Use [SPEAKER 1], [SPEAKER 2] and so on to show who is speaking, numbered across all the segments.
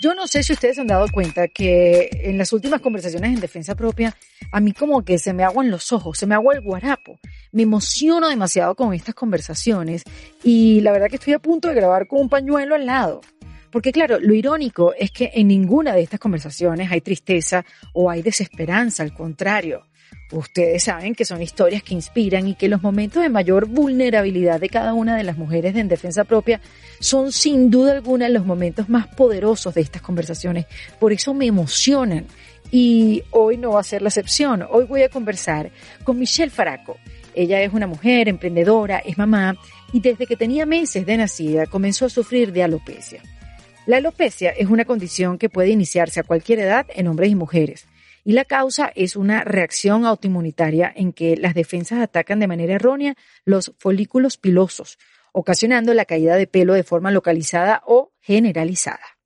[SPEAKER 1] Yo no sé si ustedes se han dado cuenta que en las últimas conversaciones en defensa propia, a mí como que se me aguan los ojos, se me agua el guarapo. Me emociono demasiado con estas conversaciones y la verdad que estoy a punto de grabar con un pañuelo al lado. Porque claro, lo irónico es que en ninguna de estas conversaciones hay tristeza o hay desesperanza, al contrario. Ustedes saben que son historias que inspiran y que los momentos de mayor vulnerabilidad de cada una de las mujeres en defensa propia son sin duda alguna los momentos más poderosos de estas conversaciones. Por eso me emocionan. Y hoy no va a ser la excepción. Hoy voy a conversar con Michelle Faraco. Ella es una mujer emprendedora, es mamá y desde que tenía meses de nacida comenzó a sufrir de alopecia. La alopecia es una condición que puede iniciarse a cualquier edad en hombres y mujeres y la causa es una reacción autoinmunitaria en que las defensas atacan de manera errónea los folículos pilosos, ocasionando la caída de pelo de forma localizada o generalizada.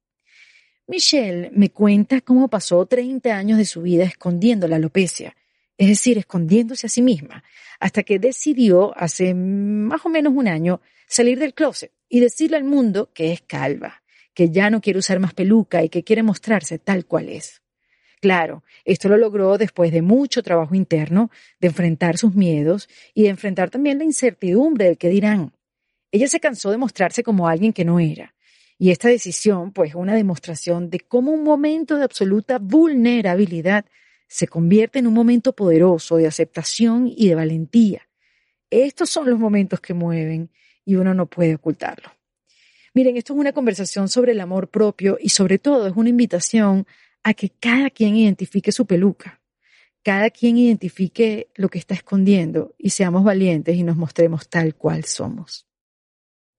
[SPEAKER 1] Michelle me cuenta cómo pasó 30 años de su vida escondiendo la alopecia, es decir, escondiéndose a sí misma, hasta que decidió hace más o menos un año salir del closet y decirle al mundo que es calva, que ya no quiere usar más peluca y que quiere mostrarse tal cual es. Claro, esto lo logró después de mucho trabajo interno, de enfrentar sus miedos y de enfrentar también la incertidumbre del que dirán. Ella se cansó de mostrarse como alguien que no era. Y esta decisión, pues, es una demostración de cómo un momento de absoluta vulnerabilidad se convierte en un momento poderoso de aceptación y de valentía. Estos son los momentos que mueven y uno no puede ocultarlo. Miren, esto es una conversación sobre el amor propio y sobre todo es una invitación a que cada quien identifique su peluca, cada quien identifique lo que está escondiendo y seamos valientes y nos mostremos tal cual somos.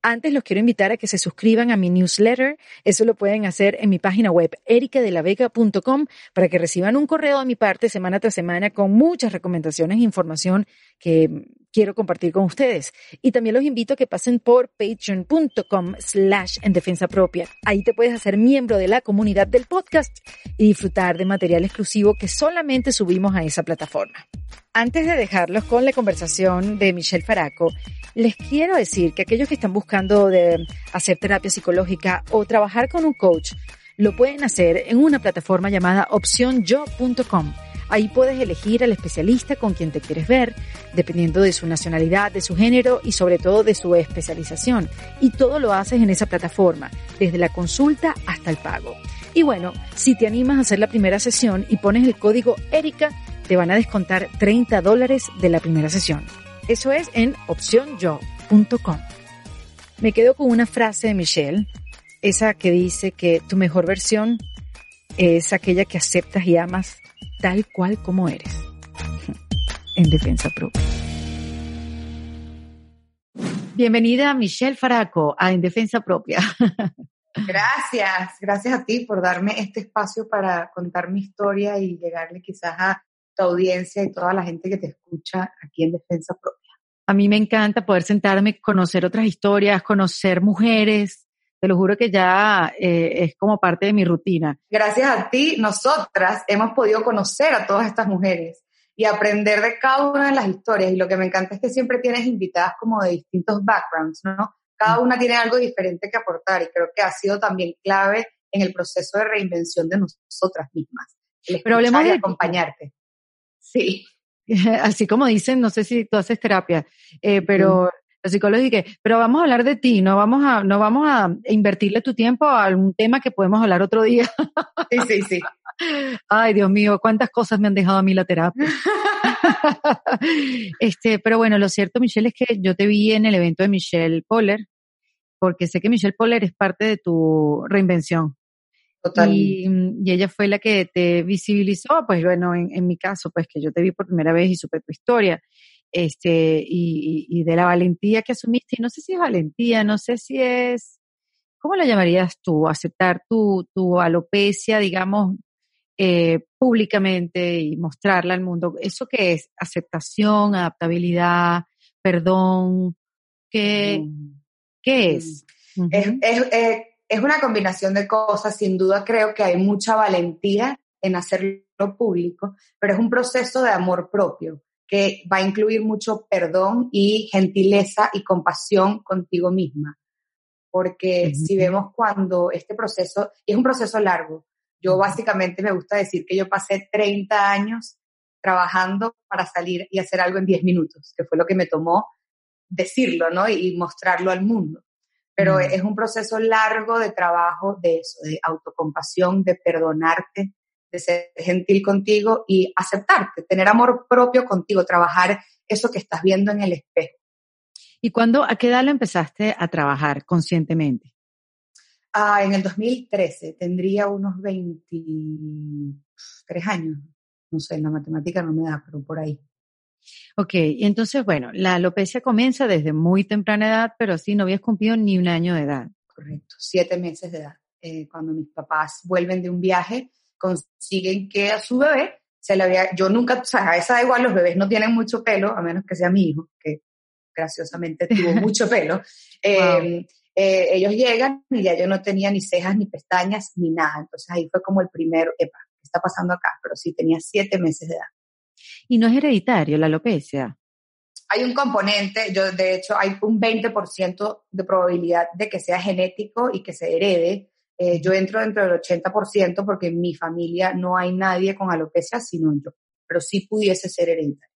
[SPEAKER 1] Antes los quiero invitar a que se suscriban a mi newsletter. Eso lo pueden hacer en mi página web ericadelavega.com para que reciban un correo de mi parte semana tras semana con muchas recomendaciones e información que quiero compartir con ustedes. Y también los invito a que pasen por patreon.com slash en defensa propia. Ahí te puedes hacer miembro de la comunidad del podcast y disfrutar de material exclusivo que solamente subimos a esa plataforma. Antes de dejarlos con la conversación de Michelle Faraco, les quiero decir que aquellos que están buscando hacer terapia psicológica o trabajar con un coach, lo pueden hacer en una plataforma llamada opcionyo.com Ahí puedes elegir al especialista con quien te quieres ver, dependiendo de su nacionalidad, de su género y sobre todo de su especialización. Y todo lo haces en esa plataforma, desde la consulta hasta el pago. Y bueno, si te animas a hacer la primera sesión y pones el código ERICA, te van a descontar 30 dólares de la primera sesión. Eso es en opcionyo.com. Me quedo con una frase de Michelle, esa que dice que tu mejor versión es aquella que aceptas y amas tal cual como eres, en defensa propia. Bienvenida Michelle Faraco a En Defensa Propia.
[SPEAKER 2] Gracias, gracias a ti por darme este espacio para contar mi historia y llegarle quizás a tu audiencia y toda la gente que te escucha aquí en Defensa Propia.
[SPEAKER 1] A mí me encanta poder sentarme, conocer otras historias, conocer mujeres, te lo juro que ya eh, es como parte de mi rutina.
[SPEAKER 2] Gracias a ti, nosotras hemos podido conocer a todas estas mujeres y aprender de cada una de las historias. Y lo que me encanta es que siempre tienes invitadas como de distintos backgrounds, ¿no? Cada una tiene algo diferente que aportar y creo que ha sido también clave en el proceso de reinvención de nosotras mismas.
[SPEAKER 1] Pero hablemos de
[SPEAKER 2] acompañarte. Sí.
[SPEAKER 1] Así como dicen, no sé si tú haces terapia, eh, pero la psicología pero vamos a hablar de ti, no vamos a, no vamos a invertirle tu tiempo a algún tema que podemos hablar otro día.
[SPEAKER 2] Sí, sí, sí.
[SPEAKER 1] Ay, Dios mío, cuántas cosas me han dejado a mí la terapia. este, pero bueno, lo cierto, Michelle, es que yo te vi en el evento de Michelle Poller, porque sé que Michelle Poller es parte de tu reinvención.
[SPEAKER 2] Total.
[SPEAKER 1] Y, ella fue la que te visibilizó, pues bueno, en, en mi caso, pues que yo te vi por primera vez y supe tu historia este, y, de la valentía que asumiste, y no sé si es valentía, no sé si es, ¿cómo la llamarías tú? Aceptar tu, tu alopecia, digamos, eh, públicamente y mostrarla al mundo. ¿Eso qué es? Aceptación, adaptabilidad, perdón, ¿qué, mm. ¿qué es?
[SPEAKER 2] Mm. es, es, es una combinación de cosas, sin duda creo que hay mucha valentía en hacerlo público, pero es un proceso de amor propio que va a incluir mucho perdón y gentileza y compasión contigo misma. porque si vemos cuando este proceso, y es un proceso largo, yo básicamente me gusta decir que yo pasé 30 años trabajando para salir y hacer algo en 10 minutos, que fue lo que me tomó decirlo, ¿no? Y, mostrarlo al mundo. Pero es un proceso largo de trabajo de eso, de autocompasión, de perdonarte, de ser gentil contigo y aceptarte, tener amor propio contigo, trabajar eso que estás viendo en el espejo.
[SPEAKER 1] ¿Y cuándo, a qué edad lo empezaste a trabajar conscientemente?
[SPEAKER 2] Ah, en el 2013, tendría unos 23 años. No sé, la matemática no me da, pero por ahí.
[SPEAKER 1] Ok, entonces, bueno, la alopecia comienza desde muy temprana edad, pero sí, no habías cumplido ni un año de edad.
[SPEAKER 2] Correcto, siete meses de edad. Eh, cuando mis papás vuelven de un viaje, consiguen que a su bebé se le había, yo nunca, o sea, a esa da igual, los bebés no tienen mucho pelo, a menos que sea mi hijo, que graciosamente tuvo mucho pelo. Em, eh, ellos llegan y ya yo no tenía ni cejas, ni pestañas, ni nada. Entonces ahí fue como el primero, epa, ¿qué está pasando acá? Pero sí, tenía siete meses de edad.
[SPEAKER 1] ¿Y no es hereditario la alopecia?
[SPEAKER 2] Hay un componente, yo de hecho hay un 20% de probabilidad de que sea genético y que se herede. Eh, yo entro dentro del 80% porque en mi familia no hay nadie con alopecia sino yo, pero sí pudiese ser hereditario.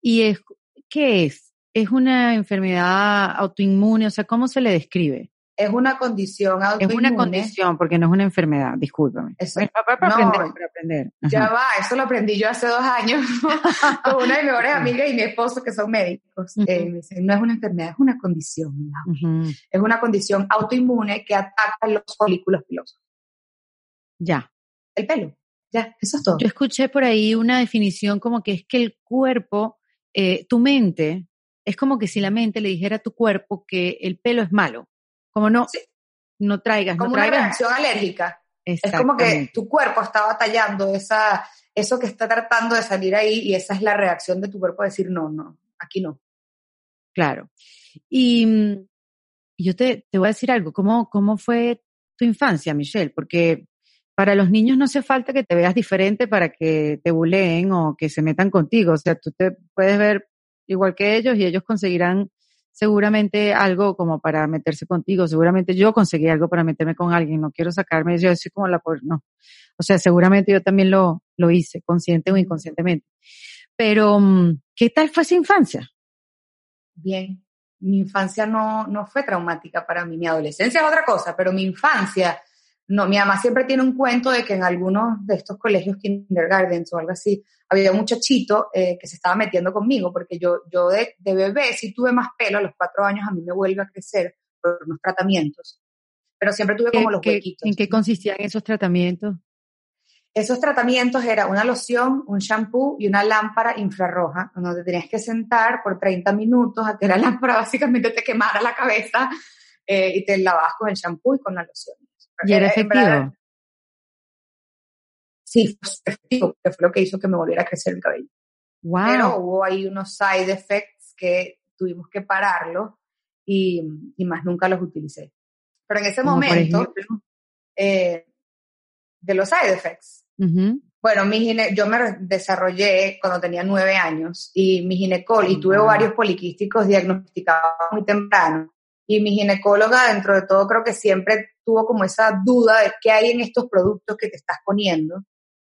[SPEAKER 1] ¿Y es, qué es? ¿Es una enfermedad autoinmune? O sea, ¿cómo se le describe?
[SPEAKER 2] Es una condición autoinmune.
[SPEAKER 1] Es una condición, porque no es una enfermedad, discúlpame.
[SPEAKER 2] Es, para, aprender, Ya va, eso lo aprendí yo hace dos años con una de mis mejores amigas y mi esposo que son médicos. Eh, me dicen, no es una enfermedad, es una condición. Es una condición autoinmune que ataca los folículos pilosos.
[SPEAKER 1] Ya.
[SPEAKER 2] El pelo. Ya, eso es todo.
[SPEAKER 1] Yo escuché por ahí una definición como que es que el cuerpo, eh, tu mente, es como que si la mente le dijera a tu cuerpo que el pelo es malo. Como no, no traigas,
[SPEAKER 2] como
[SPEAKER 1] no traigas.
[SPEAKER 2] una reacción alérgica. Es como que tu cuerpo está batallando esa, eso que está tratando de salir ahí y esa es la reacción de tu cuerpo a decir no, no, aquí no.
[SPEAKER 1] Claro. Y yo te, te voy a decir algo, ¿cómo, cómo fue tu infancia, Michelle? Porque para los niños no hace falta que te veas diferente para que te buleen o que se metan contigo. O sea, tú te puedes ver igual que ellos y ellos conseguirán seguramente algo como para meterse contigo, seguramente yo conseguí algo para meterme con alguien, no quiero sacarme, yo soy como la por, no. O sea, seguramente yo también lo, lo hice, consciente o inconscientemente. Pero, mm, ¿qué tal fue esa infancia?
[SPEAKER 2] Bien, mi infancia no, no fue traumática para mí, mi adolescencia es otra cosa, pero mi infancia no, mi mamá siempre tiene un cuento de que en algunos de estos colegios kindergartens o algo así, había un muchachito eh, que se estaba metiendo conmigo, porque yo, yo de, bebé sí tuve más pelo, a los cuatro años a mí me vuelve a crecer por unos tratamientos, pero siempre tuve como los huequitos.
[SPEAKER 1] ¿En qué consistían esos tratamientos?
[SPEAKER 2] Esos tratamientos era una loción, un shampoo y una lámpara infrarroja, donde te tenías que sentar por 30 minutos a que la lámpara básicamente te quemara la cabeza eh, y te lavabas con el shampoo y con la loción.
[SPEAKER 1] ¿Y era efectivo?
[SPEAKER 2] sí, fue efectivo, que fue lo que hizo que me volviera a crecer el cabello.
[SPEAKER 1] Wow.
[SPEAKER 2] Pero hubo ahí unos side effects que tuvimos que pararlo y, y más nunca los utilicé. Pero en ese momento, eh, de los side effects, bueno, mi gine yo me desarrollé cuando tenía nueve años y mi ginecólogo, y tuve varios poliquísticos diagnosticados muy temprano. Y mi ginecóloga, dentro de todo, creo que siempre tuvo como esa duda de qué hay en estos productos que te estás poniendo.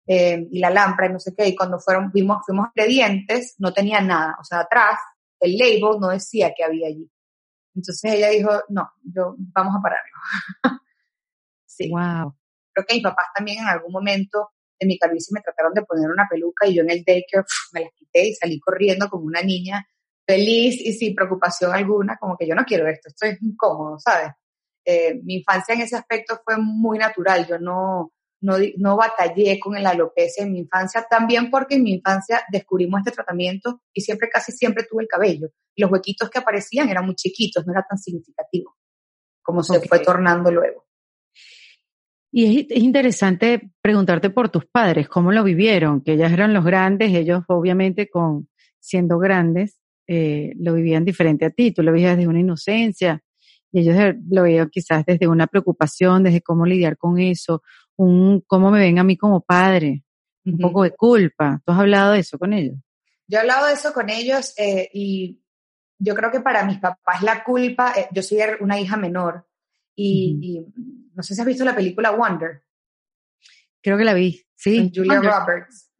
[SPEAKER 2] Eh, y la lámpara y no sé qué, y cuando fueron, fuimos, fuimos ingredientes, no tenía nada, o sea, atrás el label no decía que había allí. Entonces ella dijo, no, yo, vamos a pararlo.
[SPEAKER 1] sí. Wow.
[SPEAKER 2] Creo que mis papás también en algún momento en mi calvicie me trataron de poner una peluca y yo en el daycare me la quité y salí corriendo como una niña feliz y sin preocupación alguna, como que yo no quiero esto, esto es incómodo, ¿sabes? Eh, mi infancia en ese aspecto fue muy natural, yo no, no, no batallé con la alopecia en mi infancia, también porque en mi infancia descubrimos este tratamiento y siempre, casi siempre tuve el cabello. Los huequitos que aparecían eran muy chiquitos, no era tan significativo como se fue tornando luego.
[SPEAKER 1] Y es, interesante preguntarte por tus padres, cómo lo vivieron, que ellas eran los grandes, ellos obviamente con siendo grandes, eh, lo vivían diferente a ti, tú lo vivías desde una inocencia, y ellos lo veían quizás desde una preocupación, desde cómo lidiar con eso, un cómo me ven a mí como padre, un poco de culpa. ¿Tú has hablado de eso con ellos?
[SPEAKER 2] Yo he hablado de eso con ellos eh, y yo creo que para mis papás la culpa, eh, yo soy una hija menor y, no sé si has visto la película Wonder.
[SPEAKER 1] Creo que la vi, sí.
[SPEAKER 2] Julia Roberts.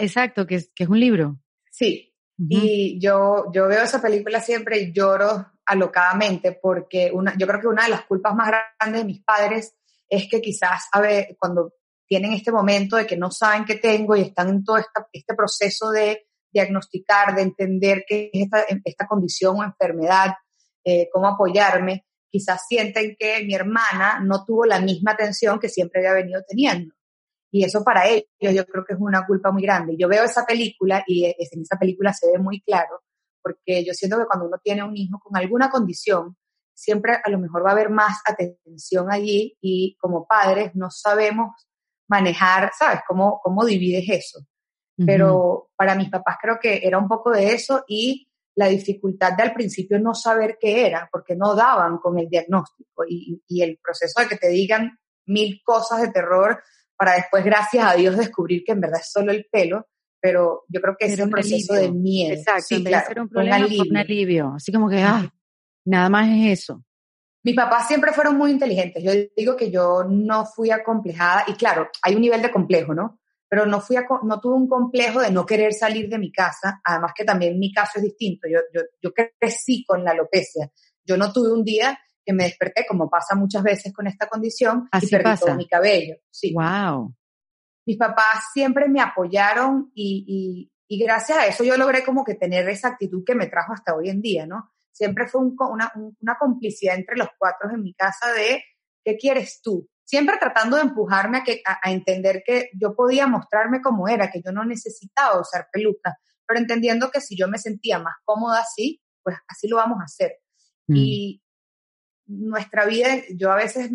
[SPEAKER 1] exacto, que es, que es un libro.
[SPEAKER 2] Sí, y yo, yo veo esa película siempre y lloro alocadamente porque una, yo creo que una de las culpas más grandes de mis padres es que quizás, a ver, cuando tienen este momento de que no saben qué tengo y están en todo este proceso de diagnosticar, de entender qué es esta, esta condición o enfermedad, eh, cómo apoyarme, quizás sienten que mi hermana no tuvo la misma atención que siempre había venido teniendo. Y eso para ellos yo creo que es una culpa muy grande. Yo veo esa película y en esa película se ve muy claro, porque yo siento que cuando uno tiene un hijo con alguna condición, siempre a lo mejor va a haber más atención allí y como padres no sabemos manejar, ¿sabes? ¿Cómo, cómo divides eso? Pero para mis papás creo que era un poco de eso y la dificultad de al principio no saber qué era, porque no daban con el diagnóstico y, y el proceso de que te digan mil cosas de terror para después, gracias a Dios, descubrir que en verdad es solo el pelo, pero yo creo que es un proceso de miedo.
[SPEAKER 1] Exacto, sí, claro, un problema, un alivio. un alivio. Así como que, ah, nada más es eso.
[SPEAKER 2] Mis papás siempre fueron muy inteligentes. Yo digo que yo no fui acomplejada, y claro, hay un nivel de complejo, ¿no? Pero no, fui no tuve un complejo de no querer salir de mi casa, además que también mi caso es distinto. Yo, yo, yo crecí con la alopecia. Yo no tuve un día que me desperté, como pasa muchas veces con esta condición, y perdí todo mi cabello. Sí.
[SPEAKER 1] Wow.
[SPEAKER 2] Mis papás siempre me apoyaron y, y, gracias a eso yo logré como que tener esa actitud que me trajo hasta hoy en día, ¿no? Siempre fue una, una complicidad entre los cuatro en mi casa de, ¿qué quieres tú? Siempre tratando de empujarme a, que, a, entender que yo podía mostrarme como era, que yo no necesitaba usar peluca, pero entendiendo que si yo me sentía más cómoda así, pues así lo vamos a hacer. Mm. Y, nuestra vida, yo a veces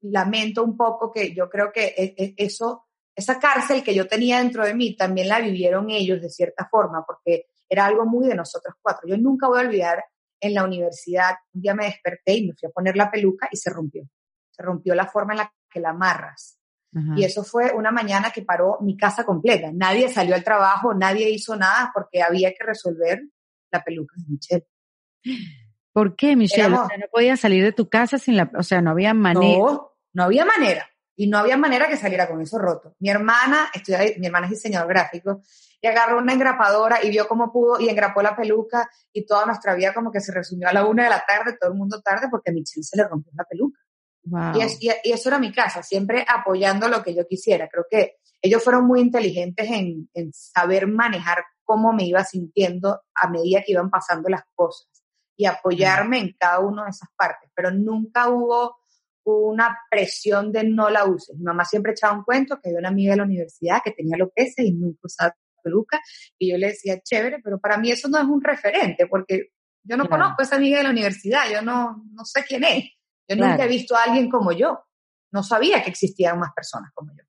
[SPEAKER 2] lamento un poco que yo creo que e, e, eso, esa cárcel que yo tenía dentro de mí, también la vivieron ellos de cierta forma, porque era algo muy de nosotros cuatro. Yo nunca voy a olvidar en la universidad, un día me desperté y me fui a poner la peluca y se rompió. Se rompió la forma en la que la amarras. Y eso fue una mañana que paró mi casa completa. Nadie salió al trabajo, nadie hizo nada porque había que resolver la peluca de Michelle.
[SPEAKER 1] ¿Por qué, Michelle? no podías salir de tu casa sin la, o sea, no había manera.
[SPEAKER 2] No, no había manera. Y no había manera que saliera con eso roto. Mi hermana, mi hermana es diseñador gráfico, y agarró una engrapadora y vio cómo pudo y engrapó la peluca y toda nuestra vida como que se resumió a la una de la tarde, todo el mundo tarde, porque a Michelle se le rompió la peluca. Y, y, eso era mi casa, siempre apoyando lo que yo quisiera. Creo que ellos fueron muy inteligentes en, en saber manejar cómo me iba sintiendo a medida que iban pasando las cosas y apoyarme en cada una de esas partes, pero nunca hubo una presión de no la uses. Mi mamá siempre echaba un cuento que había una amiga de la universidad que tenía alopecia y nunca usaba peluca y yo le decía, chévere, pero para mí eso no es un referente porque yo no conozco a esa amiga de la universidad, yo no, no sé quién es. Yo nunca he visto a alguien como yo. No sabía que existían más personas como yo.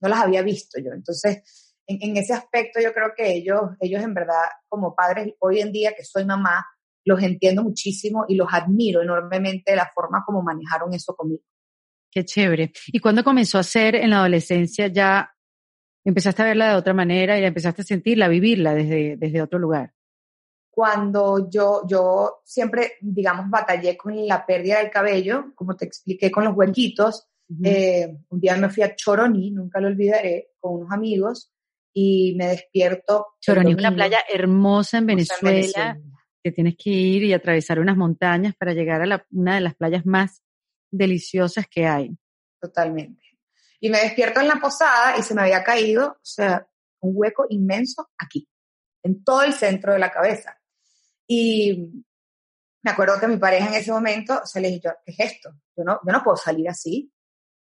[SPEAKER 2] No las había visto yo. Entonces, en, en ese aspecto yo creo que ellos, ellos en verdad, como padres, hoy en día que soy mamá, los entiendo muchísimo y los admiro enormemente de la forma como manejaron eso conmigo.
[SPEAKER 1] Qué chévere. ¿Y cuándo comenzó a ser en la adolescencia ya empezaste a verla de otra manera y empezaste a sentirla, a vivirla desde, desde otro lugar?
[SPEAKER 2] Cuando yo, yo siempre, digamos, batallé con la pérdida del cabello, como te expliqué con los huequitos, eh, un día me fui a Choroní, nunca lo olvidaré, con unos amigos y me despierto.
[SPEAKER 1] Choroní es una playa hermosa en Venezuela que tienes que ir y atravesar unas montañas para llegar a una de las playas más deliciosas que hay.
[SPEAKER 2] Totalmente. Y me despierto en la posada y se me había caído, o sea, un hueco inmenso aquí, en todo el centro de la cabeza. Y me acuerdo que mi pareja en ese momento se le dijo, ¿qué es esto? Yo no, yo no puedo salir así.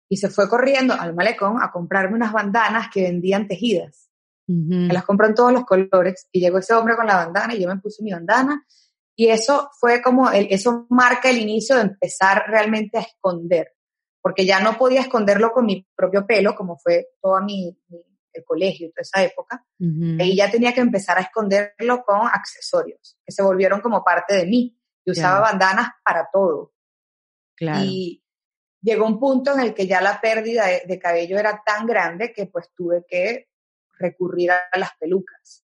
[SPEAKER 2] Y se fue corriendo al malecón a comprarme unas bandanas que vendían tejidas. Me las compró en todos los colores y llegó ese hombre con la bandana y yo me puse mi bandana y eso fue como, el, eso marca el inicio de empezar realmente a esconder, porque ya no podía esconderlo con mi propio pelo, como fue todo mi, el colegio y toda esa época, y ya tenía que empezar a esconderlo con accesorios, que se volvieron como parte de mí. y usaba bandanas para todo. Y llegó un punto en el que ya la pérdida de cabello era tan grande que pues tuve que recurrir a las pelucas.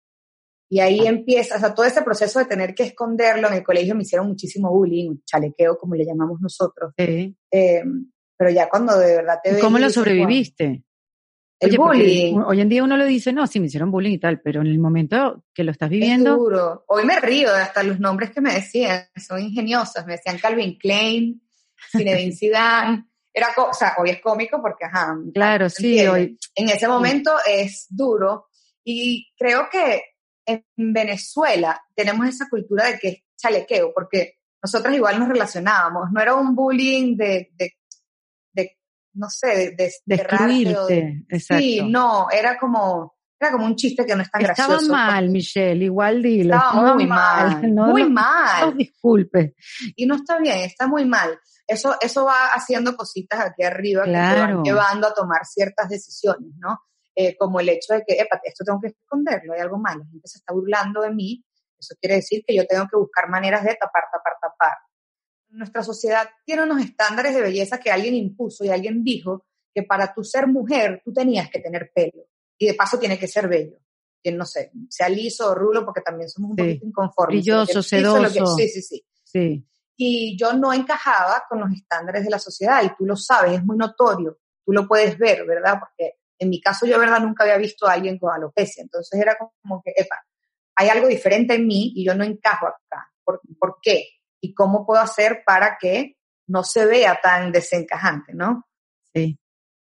[SPEAKER 2] Y ahí empieza, o sea, todo ese proceso de tener que esconderlo. En el colegio me hicieron muchísimo bullying, chalequeo, como le llamamos nosotros.
[SPEAKER 1] Sí.
[SPEAKER 2] Eh, pero ya cuando de verdad te
[SPEAKER 1] ¿Y ¿Cómo lo sobreviviste?
[SPEAKER 2] El
[SPEAKER 1] Oye,
[SPEAKER 2] bullying.
[SPEAKER 1] Hoy en día uno le dice, no, sí, me hicieron bullying y tal, pero en el momento que lo estás
[SPEAKER 2] Es
[SPEAKER 1] viviendo,
[SPEAKER 2] duro. Hoy me río de hasta los nombres que me decían, son ingeniosas. Me decían Calvin Klein, Zinedine Zidane. Era, o sea, hoy es cómico porque, ajá.
[SPEAKER 1] claro,
[SPEAKER 2] ¿se
[SPEAKER 1] sí, hoy,
[SPEAKER 2] En ese momento es duro y creo que en Venezuela tenemos esa cultura de que es chalequeo, porque nosotros igual nos relacionábamos. No era un bullying de, de, de no sé, de, de,
[SPEAKER 1] de
[SPEAKER 2] cerrarte o de-
[SPEAKER 1] excluirte, exacto.
[SPEAKER 2] Sí, no, era como, era como un chiste que no es tan
[SPEAKER 1] Estaba
[SPEAKER 2] gracioso.
[SPEAKER 1] mal, Michelle, igual dilo.
[SPEAKER 2] Estaba muy mal,
[SPEAKER 1] no,
[SPEAKER 2] muy
[SPEAKER 1] no-
[SPEAKER 2] mal.
[SPEAKER 1] no disculpe.
[SPEAKER 2] Y no está bien, está muy mal. Eso, eso va haciendo cositas aquí arriba que te
[SPEAKER 1] Claro.
[SPEAKER 2] van llevando a tomar ciertas decisiones, ¿no? Eh, como el hecho de que, epa, esto tengo que esconderlo, hay algo mal, la gente se está burlando de mí, eso quiere decir que yo tengo que buscar maneras de tapar, tapar, tapar. Nuestra sociedad tiene unos estándares de belleza que alguien impuso y alguien dijo que para tú ser mujer tú tenías que tener pelo y de paso tiene que ser bello. Que no sé, sea liso o rulo porque también somos un
[SPEAKER 1] Sí.
[SPEAKER 2] poquito inconformes.
[SPEAKER 1] Brilloso,
[SPEAKER 2] Lo que liso, lo que-
[SPEAKER 1] sedoso.
[SPEAKER 2] Sí, sí, sí
[SPEAKER 1] Sí,
[SPEAKER 2] y yo no encajaba con los estándares de la sociedad y tú lo sabes, es muy notorio, tú lo puedes ver, ¿verdad? Porque en mi caso yo, ¿verdad? Nunca había visto a alguien con alopecia, entonces era como que, epa, hay algo diferente en mí y yo no encajo acá. ¿Por, por qué? ¿Y cómo puedo hacer para que no se vea tan desencajante, ¿no?
[SPEAKER 1] sí.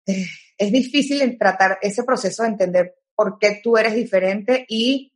[SPEAKER 2] Es difícil en tratar ese proceso de entender por qué tú eres diferente y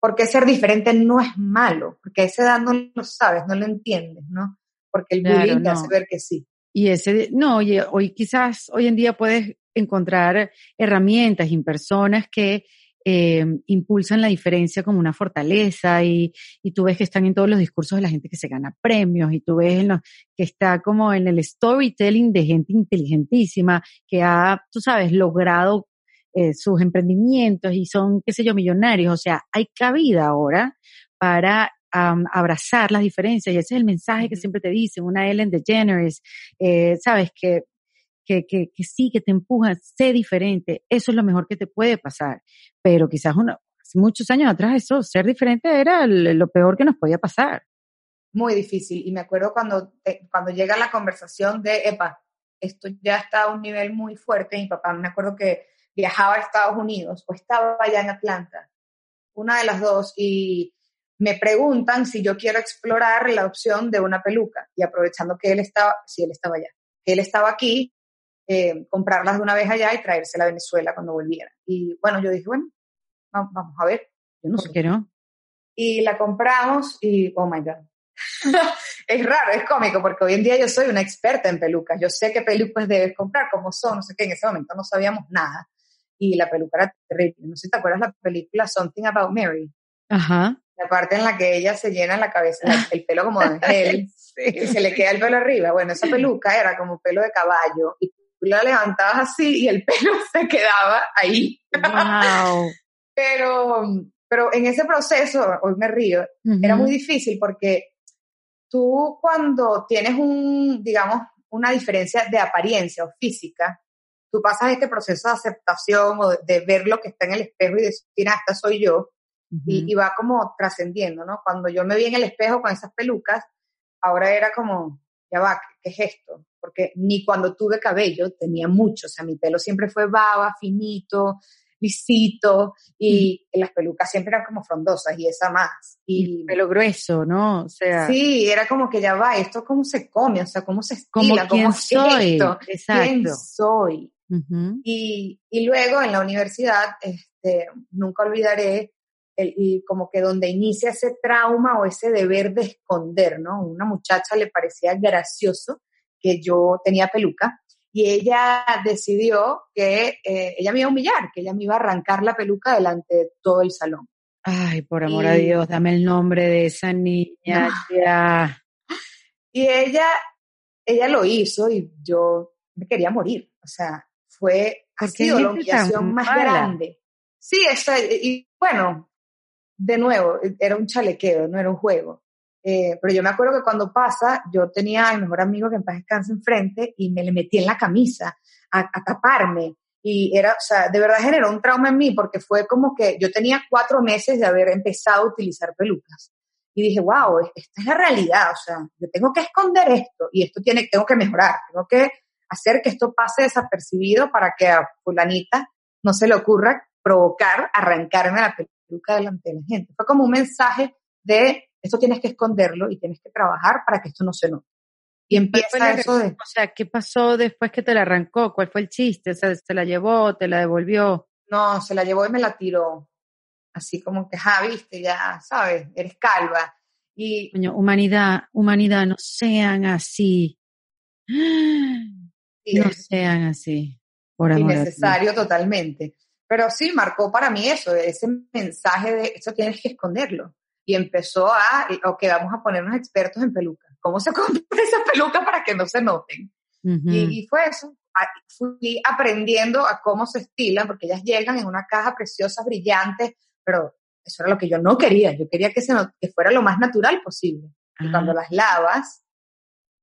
[SPEAKER 2] por qué ser diferente no es malo, porque a esa edad no lo sabes, no lo entiendes, ¿no? Porque el
[SPEAKER 1] Claro,
[SPEAKER 2] bullying te
[SPEAKER 1] no.
[SPEAKER 2] hace ver que sí.
[SPEAKER 1] Y ese, no, oye, hoy quizás, hoy en día puedes encontrar herramientas y personas que eh, impulsan la diferencia como una fortaleza y, y tú ves que están en todos los discursos de la gente que se gana premios y tú ves en los, que está como en el storytelling de gente inteligentísima que ha, tú sabes, logrado eh, sus emprendimientos y son, qué sé yo, millonarios. O sea, hay cabida ahora para abrazar las diferencias y ese es el mensaje que siempre te dicen, una Ellen DeGeneres, eh, sabes que, que, que, que sí, que te empuja, sé diferente, eso es lo mejor que te puede pasar, pero quizás hace muchos años atrás eso, ser diferente era lo peor que nos podía pasar.
[SPEAKER 2] Muy difícil. Y me acuerdo cuando, cuando llega la conversación de, epa, esto ya está a un nivel muy fuerte. Mi papá, me acuerdo que viajaba a Estados Unidos o estaba allá en Atlanta, una de las dos, y me preguntan si yo quiero explorar la opción de una peluca. Y aprovechando que él estaba, sí, él estaba allá, que él estaba aquí, eh, comprarlas de una vez allá y traérsela a Venezuela cuando volviera. Y bueno, yo dije, bueno, va- vamos a ver. Yo no sé
[SPEAKER 1] ¿Por qué no?
[SPEAKER 2] y la compramos y, oh my God. es raro, es cómico, porque hoy en día yo soy una experta en pelucas. Yo sé qué pelucas debes comprar, cómo son, no sé qué, en ese momento no sabíamos nada. Y la peluca era terrible. No sé si te acuerdas la película Something About Mary,
[SPEAKER 1] Ajá.
[SPEAKER 2] la parte en la que ella se llena la cabeza, el pelo como de gel, y se le queda el pelo arriba. Bueno, esa peluca era como pelo de caballo, y tú la levantabas así y el pelo se quedaba ahí.
[SPEAKER 1] Wow.
[SPEAKER 2] Pero, pero en ese proceso, hoy me río, era muy difícil porque tú cuando tienes un, digamos, una diferencia de apariencia o física, tú pasas este proceso de aceptación o de, de ver lo que está en el espejo y decir, "Ah, esta soy yo, y, y va como trascendiendo, ¿no? Cuando yo me vi en el espejo con esas pelucas, ahora era como, ya va, ¿qué, qué es esto? Porque ni cuando tuve cabello tenía mucho, o sea, mi pelo siempre fue baba, finito, lisito, y las pelucas siempre eran como frondosas y esa más.
[SPEAKER 1] Y
[SPEAKER 2] Y,
[SPEAKER 1] pelo grueso, ¿no? O sea,
[SPEAKER 2] Sí, era como que ya va, esto cómo se come, o sea, cómo se estila,
[SPEAKER 1] quién
[SPEAKER 2] cómo es
[SPEAKER 1] soy.
[SPEAKER 2] esto, quién
[SPEAKER 1] Exacto.
[SPEAKER 2] soy.
[SPEAKER 1] Ujú.
[SPEAKER 2] Y, y luego en la universidad, este, nunca olvidaré el, como que donde inicia ese trauma o ese deber de esconder, ¿no? Una muchacha le parecía gracioso que yo tenía peluca y ella decidió que eh, ella me iba a humillar, que ella me iba a arrancar la peluca delante de todo el salón.
[SPEAKER 1] Ay, por amor a Dios, dame el nombre de esa niña. Ya.
[SPEAKER 2] Y ella, ella lo hizo y yo me quería morir. O sea, fue, ha
[SPEAKER 1] ¿Por qué
[SPEAKER 2] sido la humillación más
[SPEAKER 1] mala?
[SPEAKER 2] grande. Sí, esa, y bueno, de nuevo, era un chalequeo, no era un juego. Eh, pero yo me acuerdo que cuando pasa, yo tenía a mi mejor amigo que en paz descanse enfrente y me le metí en la camisa a, a taparme. Y era, o sea, de verdad generó un trauma en mí porque fue como que yo tenía cuatro meses de haber empezado a utilizar pelucas. Y dije, wow, esta es la realidad, o sea, yo tengo que esconder esto y esto tiene, tengo que mejorar, tengo que hacer que esto pase desapercibido para que a fulanita no se le ocurra provocar arrancarme la peluca delante de la gente. Fue como un mensaje de esto tienes que esconderlo y tienes que trabajar para que esto no se note. Y empieza eso de...
[SPEAKER 1] O sea, ¿qué pasó después que te la arrancó? ¿Cuál fue el chiste? O sea, ¿se la llevó? ¿Te la devolvió?
[SPEAKER 2] No, se la llevó y me la tiró. Así como que, ja, viste, ya, ¿sabes? Eres calva. Y...
[SPEAKER 1] Coño, humanidad, humanidad, no sean así. no sean así. Por amor
[SPEAKER 2] Innecesario totalmente. Pero sí, marcó para mí eso, ese mensaje de esto tienes que esconderlo. Y empezó a, ok, vamos a ponernos expertos en pelucas. ¿Cómo se compra esa peluca para que no se noten? y, fue eso. Fui aprendiendo a cómo se estilan, porque ellas llegan en una caja preciosa, brillante, pero eso era lo que yo no quería. Yo quería que, se que fuera lo más natural posible. Y cuando las lavas,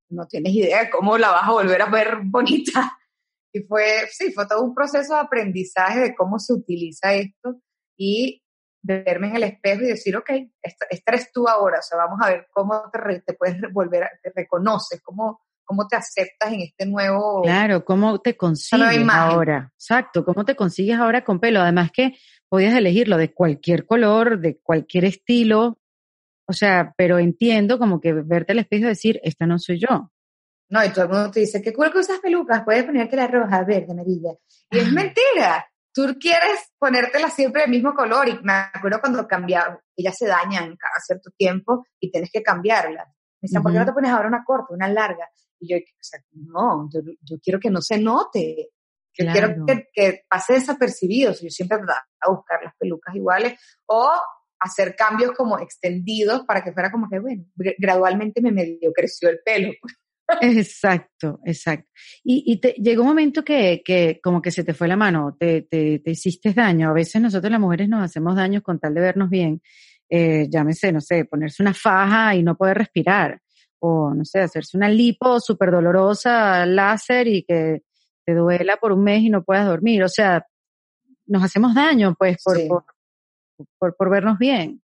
[SPEAKER 2] no tienes idea de cómo la vas a volver a ver bonita. Y fue, sí, fue todo un proceso de aprendizaje de cómo se utiliza esto y verme en el espejo y decir, ok, esta, eres tú ahora, o sea, vamos a ver cómo te, te puedes volver, te reconoces, cómo, cómo te aceptas en este nuevo...
[SPEAKER 1] Claro, cómo te consigues ahora. Exacto, cómo te consigues ahora con pelo. Además que podías elegirlo de cualquier color, de cualquier estilo. O sea, pero entiendo como que verte al espejo y decir, esta no soy yo.
[SPEAKER 2] No, y todo el mundo te dice, qué cool que usas pelucas, puedes ponerte la roja, verde, amarilla. Y es mentira. Tú quieres ponértela siempre del mismo color. Y me acuerdo cuando cambiaba, ellas se dañan cada cierto tiempo y tienes que cambiarlas. Me dicen, ¿por qué no te pones ahora una corta, una larga? Y yo, o sea, no, yo, quiero que no se note. Yo quiero que, que, pase desapercibido. Yo siempre a buscar las pelucas iguales o hacer cambios como extendidos para que fuera como que, bueno, gradualmente me medio creció el pelo.
[SPEAKER 1] Exacto, exacto. Y, y te, llegó un momento que, que como que se te fue la mano, te, te, te hiciste daño. A veces nosotros las mujeres nos hacemos daños con tal de vernos bien. Eh, llámese, no sé, ponerse una faja y no poder respirar. O, no sé, hacerse una lipo súper dolorosa, láser y que te duela por un mes y no puedas dormir. O sea, nos hacemos daño, pues, por, por, por, por, vernos bien.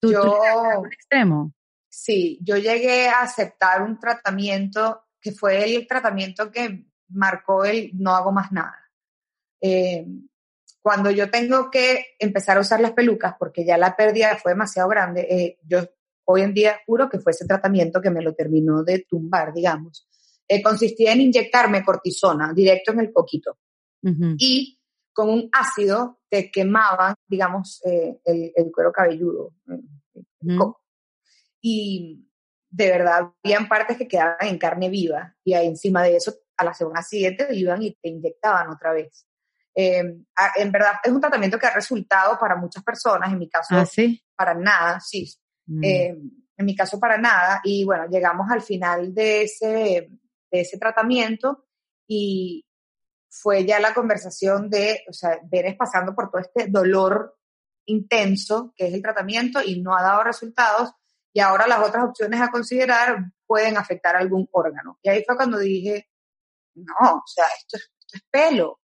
[SPEAKER 1] ¿Tú,
[SPEAKER 2] Yo...
[SPEAKER 1] un extremo?
[SPEAKER 2] Sí, yo llegué a aceptar un tratamiento que fue el tratamiento que marcó el no hago más nada. Eh, cuando yo tengo que empezar a usar las pelucas, porque ya la pérdida fue demasiado grande, eh, yo hoy en día juro que fue ese tratamiento que me lo terminó de tumbar, digamos. Eh, consistía en inyectarme cortisona directo en el coquito. Y con un ácido te quemaba, digamos, el, cuero cabelludo, y de verdad habían partes que quedaban en carne viva y ahí encima de eso a la semana siguiente iban y te inyectaban otra vez. Em, en verdad es un tratamiento que ha resultado para muchas personas, en mi caso
[SPEAKER 1] ¿Ah,
[SPEAKER 2] para nada, sí. Mm. Em, en mi caso para nada y bueno, llegamos al final de ese, de ese tratamiento y fue ya la conversación de, o sea, vienes pasando por todo este dolor intenso que es el tratamiento y no ha dado resultados, y ahora las otras opciones a considerar pueden afectar algún órgano. Y ahí fue cuando dije, no, o sea, esto es, esto es pelo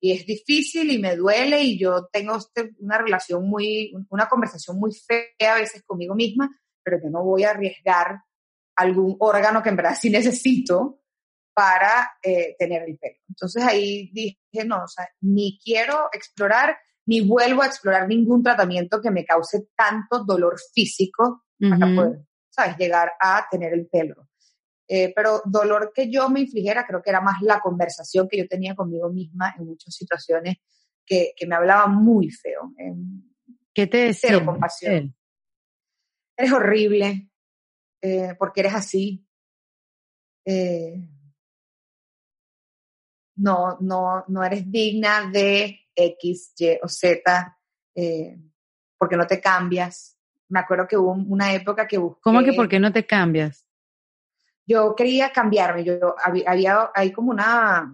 [SPEAKER 2] y es difícil y me duele y yo tengo este, una relación muy, una conversación muy fea a veces conmigo misma, pero yo no voy a arriesgar algún órgano que en verdad sí necesito para eh, tener el pelo. Entonces ahí dije, no, o sea, ni quiero explorar, ni vuelvo a explorar ningún tratamiento que me cause tanto dolor físico para poder, ¿sabes?, llegar a tener el pelo. Eh, pero dolor que yo me infligiera, creo que era más la conversación que yo tenía conmigo misma en muchas situaciones que, que me hablaba muy feo.
[SPEAKER 1] ¿Qué te decía? Cero
[SPEAKER 2] compasión. Eres horrible, eh, porque eres así. Eh, no, no, no eres digna de X, Y o Z, eh, porque no te cambias me acuerdo que hubo una época que busqué...
[SPEAKER 1] ¿Cómo que por qué no te cambias?
[SPEAKER 2] Yo quería cambiarme, yo había, había hay como una,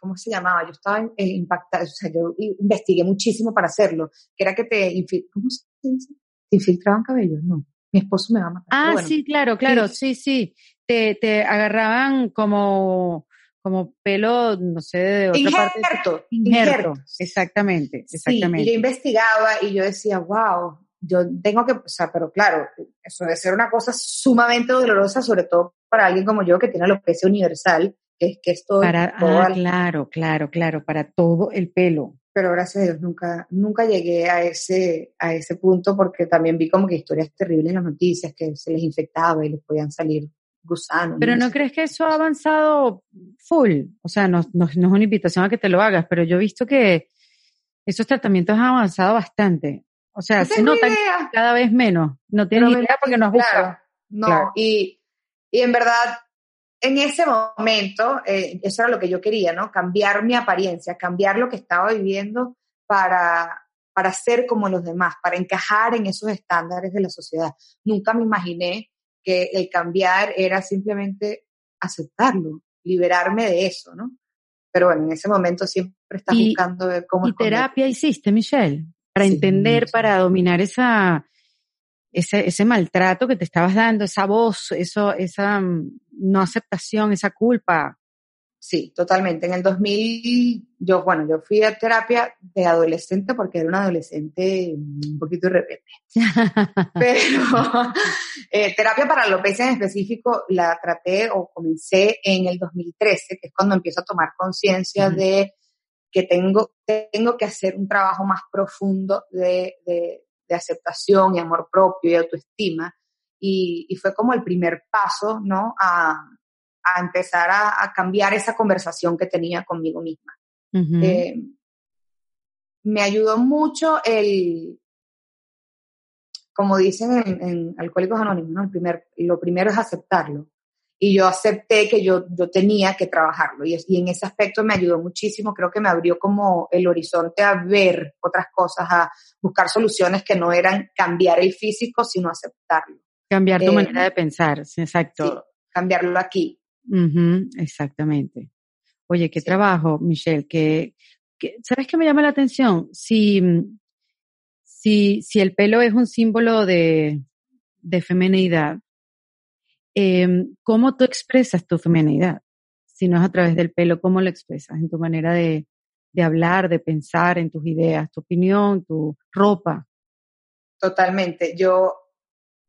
[SPEAKER 2] ¿cómo se llamaba? Yo estaba eh, impactada, o sea, yo investigué muchísimo para hacerlo, que era que te, ¿cómo se dice? ¿Te infiltraban cabellos? No, mi esposo me va a matar.
[SPEAKER 1] Ah, sí, claro, claro, sí, sí, Te, te agarraban como como pelo, no sé, de otra
[SPEAKER 2] injerto,
[SPEAKER 1] parte. Injerto, exactamente, exactamente.
[SPEAKER 2] Sí, y yo investigaba y yo decía, wow, yo tengo que, o sea, pero claro, eso debe ser una cosa sumamente dolorosa, sobre todo para alguien como yo que tiene alopecia universal, que es que esto...
[SPEAKER 1] Para, ah, claro, claro, claro, para todo el pelo.
[SPEAKER 2] Pero gracias a Dios nunca, nunca llegué a ese, a ese punto porque también vi como que historias terribles en las noticias, que se les infectaba y les podían salir gusanos.
[SPEAKER 1] Pero ¿no, crees que eso ha avanzado full? O sea, no, no, es una invitación a que te lo hagas, pero yo he visto que esos tratamientos han avanzado bastante. O sea, se notan cada vez menos. No tienes idea porque no has
[SPEAKER 2] claro, No, Y, y en verdad, en ese momento, eh, eso era lo que yo quería, ¿no? Cambiar mi apariencia, cambiar lo que estaba viviendo para, para ser como los demás, para encajar en esos estándares de la sociedad. Nunca me imaginé que el cambiar era simplemente aceptarlo, liberarme de eso, ¿no? Pero bueno, en ese momento siempre estás buscando ver cómo...
[SPEAKER 1] ¿Y terapia hiciste, Michelle? Para entender, para dominar esa, ese, ese maltrato que te estabas dando, esa voz, eso, esa mm, no aceptación, esa culpa.
[SPEAKER 2] Sí, totalmente. En el 2000, yo, bueno, yo fui a terapia de adolescente porque era una adolescente un poquito irrepente. Pero eh, terapia para alopecia en específico la traté o comencé en el 2013, que es cuando empiezo a tomar conciencia de que tengo, tengo que hacer un trabajo más profundo de, de, de aceptación y amor propio y autoestima. Y, y, fue como el primer paso, ¿no? A, a empezar a, a, cambiar esa conversación que tenía conmigo misma. eh, me ayudó mucho el, como dicen en, en Alcohólicos Anónimos, ¿no? El primer, lo primero es aceptarlo. Y yo acepté que yo, yo tenía que trabajarlo. Y, y en ese aspecto me ayudó muchísimo. Creo que me abrió como el horizonte a ver otras cosas, a buscar soluciones que no eran cambiar el físico, sino aceptarlo.
[SPEAKER 1] Cambiar tu eh, manera de pensar, exacto. Sí,
[SPEAKER 2] cambiarlo aquí.
[SPEAKER 1] Uh-huh, exactamente. Oye, qué sí. trabajo, Michelle, que, que, ¿sabes qué me llama la atención? Si, si, si el pelo es un símbolo de, de femenidad, eh, ¿cómo tú expresas tu femenidad? Si no es a través del pelo, ¿cómo lo expresas? En tu manera de, de hablar, de pensar, en tus ideas, tu opinión, tu ropa.
[SPEAKER 2] Totalmente. Yo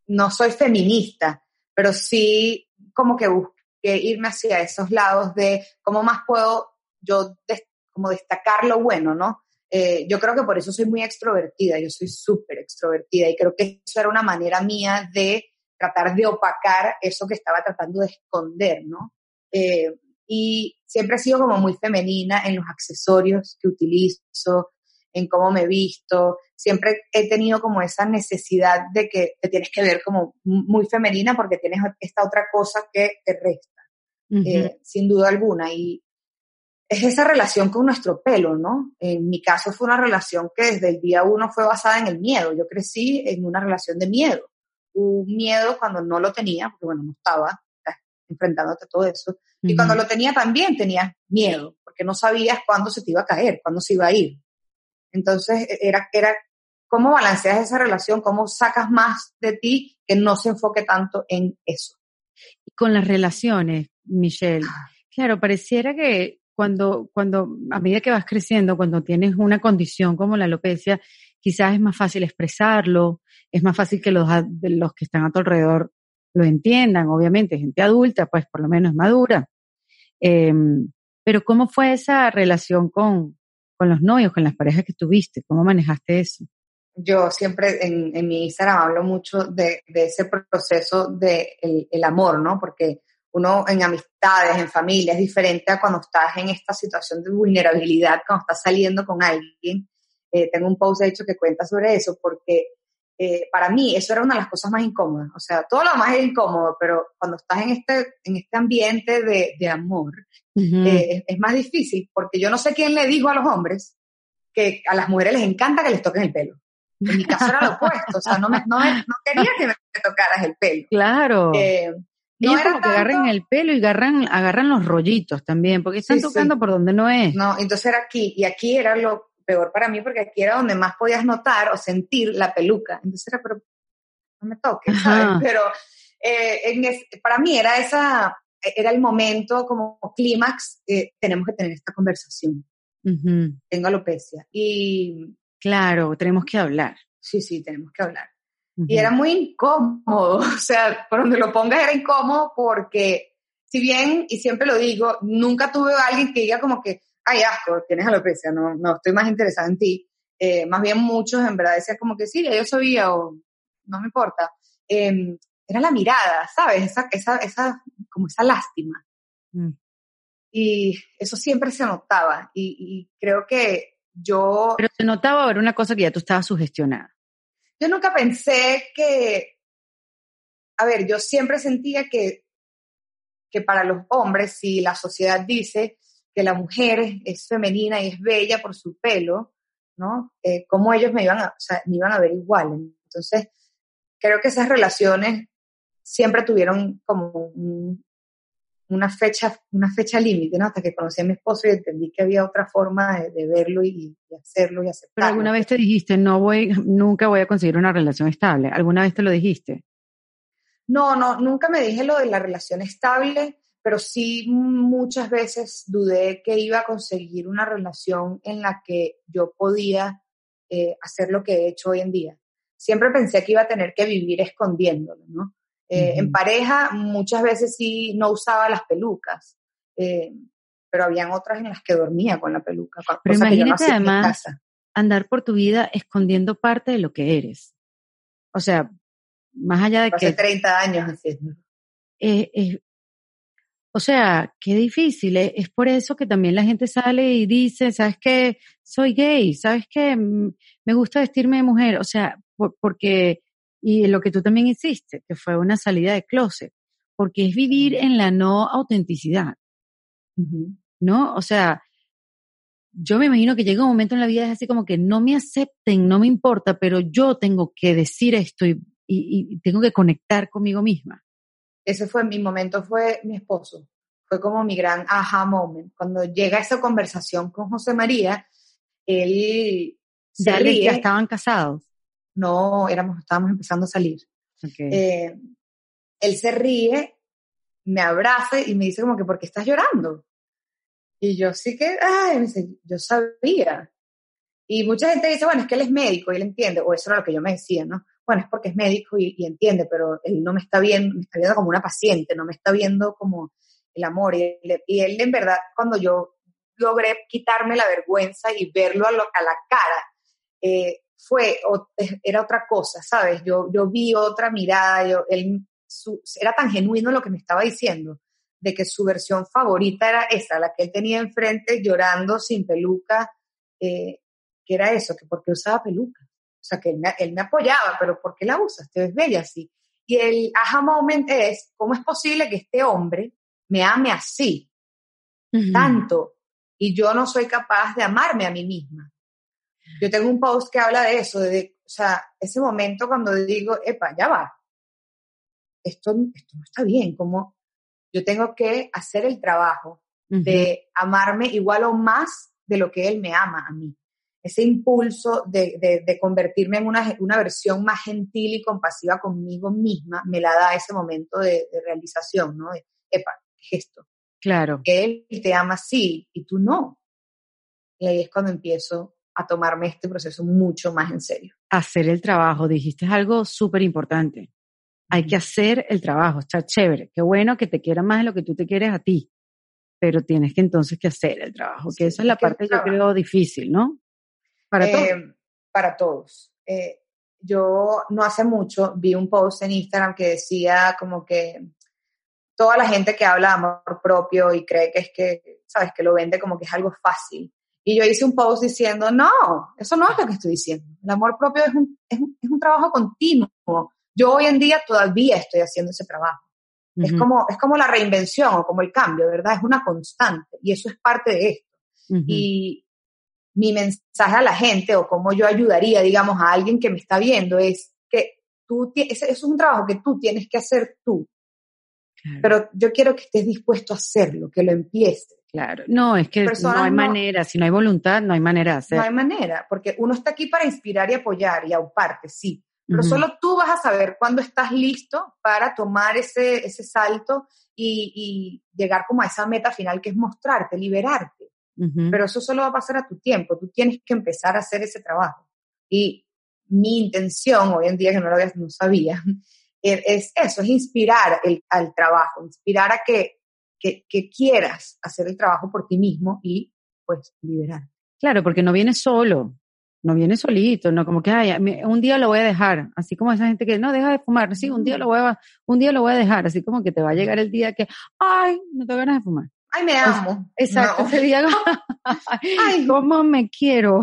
[SPEAKER 2] no soy feminista, pero sí como que busco irme hacia esos lados de cómo más puedo yo des, como destacar lo bueno, ¿no? Eh, yo creo que por eso soy muy extrovertida, yo soy súper extrovertida y creo que eso era una manera mía de tratar de opacar eso que estaba tratando de esconder, ¿no? Eh, y siempre he sido como muy femenina en los accesorios que utilizo, en cómo me he visto, siempre he tenido como esa necesidad de que te tienes que ver como muy femenina porque tienes esta otra cosa que te resta. Uh -huh. eh, sin duda alguna. Y es esa relación con nuestro pelo, ¿no? En mi caso fue una relación que desde el día uno fue basada en el miedo. Yo crecí en una relación de miedo. Un miedo cuando no lo tenía, porque bueno, no estaba enfrentándote a todo eso. Uh -huh. Y cuando lo tenía también tenías miedo, porque no sabías cuándo se te iba a caer, cuándo se iba a ir. Entonces e, era, era cómo balanceas esa relación, cómo sacas más de ti que no se enfoque tanto en eso.
[SPEAKER 1] Y con las relaciones, Michelle. Claro, pareciera que cuando, cuando, a medida que vas creciendo, cuando tienes una condición como la alopecia, quizás es más fácil expresarlo, es más fácil que los, los que están a tu alrededor lo entiendan, obviamente, gente adulta, pues por lo menos madura. Eh, pero ¿cómo fue esa relación con, con los novios, con las parejas que tuviste? ¿Cómo manejaste eso?
[SPEAKER 2] Yo siempre en, mi Instagram hablo mucho de, de ese proceso de el, el amor, ¿no? Porque uno en amistades, en familia, es diferente a cuando estás en esta situación de vulnerabilidad, cuando estás saliendo con alguien. Eh, tengo un post de hecho que cuenta sobre eso, porque eh, para mí eso era una de las cosas más incómodas. O sea, todo lo más es incómodo, pero cuando estás en este, en este ambiente de, de amor, uh -huh. eh, es, es, más difícil, porque yo no sé quién le dijo a los hombres que a las mujeres les encanta que les toquen el pelo. En mi caso era lo opuesto, o sea, no, me, no, me, no quería que me tocaras el pelo.
[SPEAKER 1] Claro. Eh, no Ellos como que agarran el pelo y agarran, agarran los rollitos también, porque están sí, tocando sí. por donde no es.
[SPEAKER 2] No, entonces era aquí, y aquí era lo peor para mí, porque aquí era donde más podías notar o sentir la peluca. Entonces era, pero no me toques, ¿sabes? Pero eh, en es, para mí era esa, era el momento como clímax, eh, tenemos que tener esta conversación. Tengo alopecia. Y...
[SPEAKER 1] Claro, tenemos que hablar.
[SPEAKER 2] Sí, sí, tenemos que hablar. Y era muy incómodo, o sea, por donde lo pongas era incómodo porque, si bien, y siempre lo digo, nunca tuve a alguien que diga como que, ay, asco, tienes alopecia, no, no, estoy más interesada en ti. Eh, más bien muchos en verdad decían como que sí, yo sabía o no me importa. Em, era la mirada, ¿sabes? Esa, esa, esa, como esa lástima. Mm. Y eso siempre se notaba y, y creo que yo...
[SPEAKER 1] Pero se notaba, era una cosa que ya tú estabas sugestionada.
[SPEAKER 2] Yo nunca pensé que, a ver, yo siempre sentía que, que para los hombres, si la sociedad dice que la mujer es femenina y es bella por su pelo, ¿no? Eh, ¿Cómo ellos me iban, a, o sea, me iban a ver igual? Entonces, creo que esas relaciones siempre tuvieron como un, una fecha, una fecha límite, ¿no? Hasta que conocí a mi esposo y entendí que había otra forma de, verlo y, hacerlo y aceptarlo.
[SPEAKER 1] Pero alguna vez te dijiste, no voy, nunca voy a conseguir una relación estable. ¿Alguna vez te lo dijiste?
[SPEAKER 2] No, no, nunca me dije lo de la relación estable, pero sí muchas veces dudé que iba a conseguir una relación en la que yo podía eh, hacer lo que he hecho hoy en día. Siempre pensé que iba a tener que vivir escondiéndolo, ¿no? Eh, en pareja muchas veces sí no usaba las pelucas, eh, pero habían otras en las que dormía con la peluca.
[SPEAKER 1] Pero imagínate además andar por tu vida escondiendo parte de lo que eres. O sea, más allá de
[SPEAKER 2] que...
[SPEAKER 1] Hace
[SPEAKER 2] 30 años haciendo.
[SPEAKER 1] Eh, o sea, qué difícil. Es por eso que también la gente sale y dice, ¿sabes qué? Soy gay, ¿sabes qué? Me gusta vestirme de mujer. O sea, porque y lo que tú también hiciste, que fue una salida de closet, porque es vivir en la no autenticidad, ¿no? O sea, yo me imagino que llega un momento en la vida es así como que no me acepten, no me importa, pero yo tengo que decir esto y, y, tengo que conectar conmigo misma.
[SPEAKER 2] Ese fue mi momento, fue mi esposo. Fue como mi gran aha moment. Cuando llega esa conversación con José María, él
[SPEAKER 1] se ya, ríe. ya estaban casados
[SPEAKER 2] no éramos, estábamos empezando a salir. Eh, él se ríe, me abraza y me dice como que, ¿por qué estás llorando? Y yo sí que, ay, me dice, yo sabía. Y mucha gente dice, bueno, es que él es médico y él entiende, o eso era lo que yo me decía, ¿no? Bueno, es porque es médico y, entiende, pero él no me está viendo, me está viendo como una paciente, no me está viendo como el amor. Y él, en verdad, cuando yo logré quitarme la vergüenza y verlo a, a la cara, eh, fue, era otra cosa, ¿sabes? Yo, vi otra mirada, yo, él, era tan genuino lo que me estaba diciendo, de que su versión favorita era esa, la que él tenía enfrente llorando sin peluca, eh, que era eso, que porque usaba peluca. O sea, que él me, él me apoyaba, pero ¿por qué la usas? Te ves bella así. Y el aha moment es, ¿cómo es posible que este hombre me ame así? Tanto. Y yo no soy capaz de amarme a mí misma. Yo tengo un post que habla de eso, de, o sea, ese momento cuando digo, epa, ya va, esto, esto no está bien, como yo tengo que hacer el trabajo de amarme igual o más de lo que él me ama a mí. Ese impulso de, de, convertirme en una, una, versión más gentil y compasiva conmigo misma me la da ese momento de, realización, ¿no? De, epa, gesto.
[SPEAKER 1] Claro.
[SPEAKER 2] Que él te ama así y tú no. Y ahí es cuando empiezo a tomarme este proceso mucho más en serio.
[SPEAKER 1] Hacer el trabajo, dijiste algo súper importante. Hay que hacer el trabajo, está chévere. Qué bueno que te quieran más de lo que tú te quieres a ti, pero tienes que entonces que hacer el trabajo, que esa es la parte yo creo difícil, ¿no?
[SPEAKER 2] Para todos. Eh, para todos. Eh, yo no hace mucho vi un post en Instagram que decía como que toda la gente que habla de amor propio y cree que es que, sabes, que lo vende como que es algo fácil. Y yo hice un post diciendo, no, eso no es lo que estoy diciendo. El amor propio es un, es un, es un trabajo continuo. Yo hoy en día todavía estoy haciendo ese trabajo. es, como, es como la reinvención o como el cambio, ¿verdad? Es una constante y eso es parte de esto. Y mi mensaje a la gente o cómo yo ayudaría, digamos, a alguien que me está viendo es que tú, eso es un trabajo que tú tienes que hacer tú. Pero yo quiero que estés dispuesto a hacerlo, que lo empieces.
[SPEAKER 1] Claro, no, es que no hay manera, si no hay voluntad, no hay manera de hacer.
[SPEAKER 2] No hay manera, porque uno está aquí para inspirar y apoyar y auparte, sí, Pero solo tú vas a saber cuándo estás listo para tomar ese, ese salto y, y, llegar como a esa meta final que es mostrarte, liberarte. Pero eso solo va a pasar a tu tiempo. Tú tienes que empezar a hacer ese trabajo. Y mi intención, hoy en día que no lo había, no sabía, e, es eso, es inspirar el, al trabajo, inspirar a que, que, que quieras hacer el trabajo por ti mismo y pues liberar.
[SPEAKER 1] Claro, porque no viene solo, no viene solito, no como que ay, un día lo voy a dejar, así como esa gente que no deja de fumar, sí, un día lo voy a un día lo voy a dejar, así como que te va a llegar el día que ay, no tengo ganas de fumar.
[SPEAKER 2] Ay, me amo.
[SPEAKER 1] Exacto, día ay, cómo me quiero.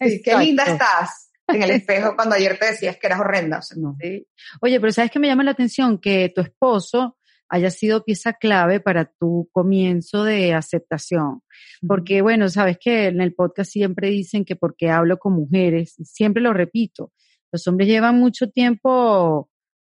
[SPEAKER 2] Sí, qué linda estás en el espejo cuando ayer te decías que eras horrenda. no.
[SPEAKER 1] sí. Oye, pero sabes que me llama la atención que tu esposo haya sido pieza clave para tu comienzo de aceptación. Porque, bueno, sabes que en el podcast siempre dicen que porque hablo con mujeres, siempre lo repito, los hombres llevan mucho tiempo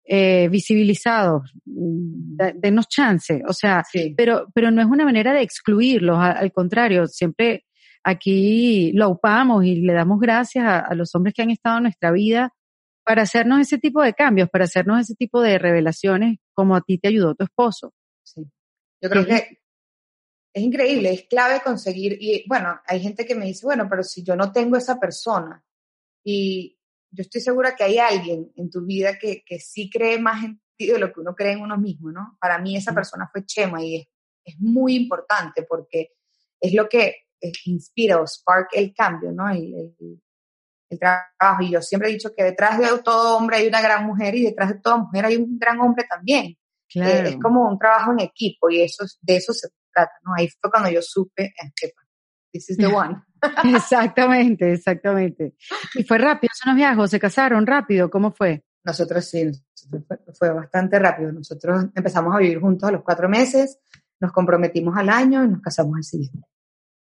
[SPEAKER 1] eh, visibilizados, denos chance, o sea, pero, pero no es una manera de excluirlos, al, contrario, siempre aquí lo upamos y le damos gracias a, los hombres que han estado en nuestra vida para hacernos ese tipo de cambios, para hacernos ese tipo de revelaciones como a ti te ayudó tu esposo.
[SPEAKER 2] Sí. Yo creo que es increíble, es clave conseguir, y bueno, hay gente que me dice, bueno, pero si yo no tengo esa persona, y yo estoy segura que hay alguien en tu vida que, que sí cree más en ti de lo que uno cree en uno mismo, ¿no? Para mí esa persona fue Chema y es, es muy importante porque es lo que inspira o spark el cambio, ¿no? el, el trabajo. Y yo siempre he dicho que detrás de todo hombre hay una gran mujer y detrás de toda mujer hay un gran hombre también. Eh, claro. es como un trabajo en equipo y eso, de eso se trata, ¿no? Ahí fue cuando yo supe, this is the one.
[SPEAKER 1] exactamente, exactamente. Y fue rápido, esos viajos, se casaron rápido, ¿cómo fue?
[SPEAKER 2] Nosotros sí, fue, bastante rápido. Nosotros empezamos a vivir juntos a los cuatro meses, nos comprometimos al año y nos casamos al siguiente.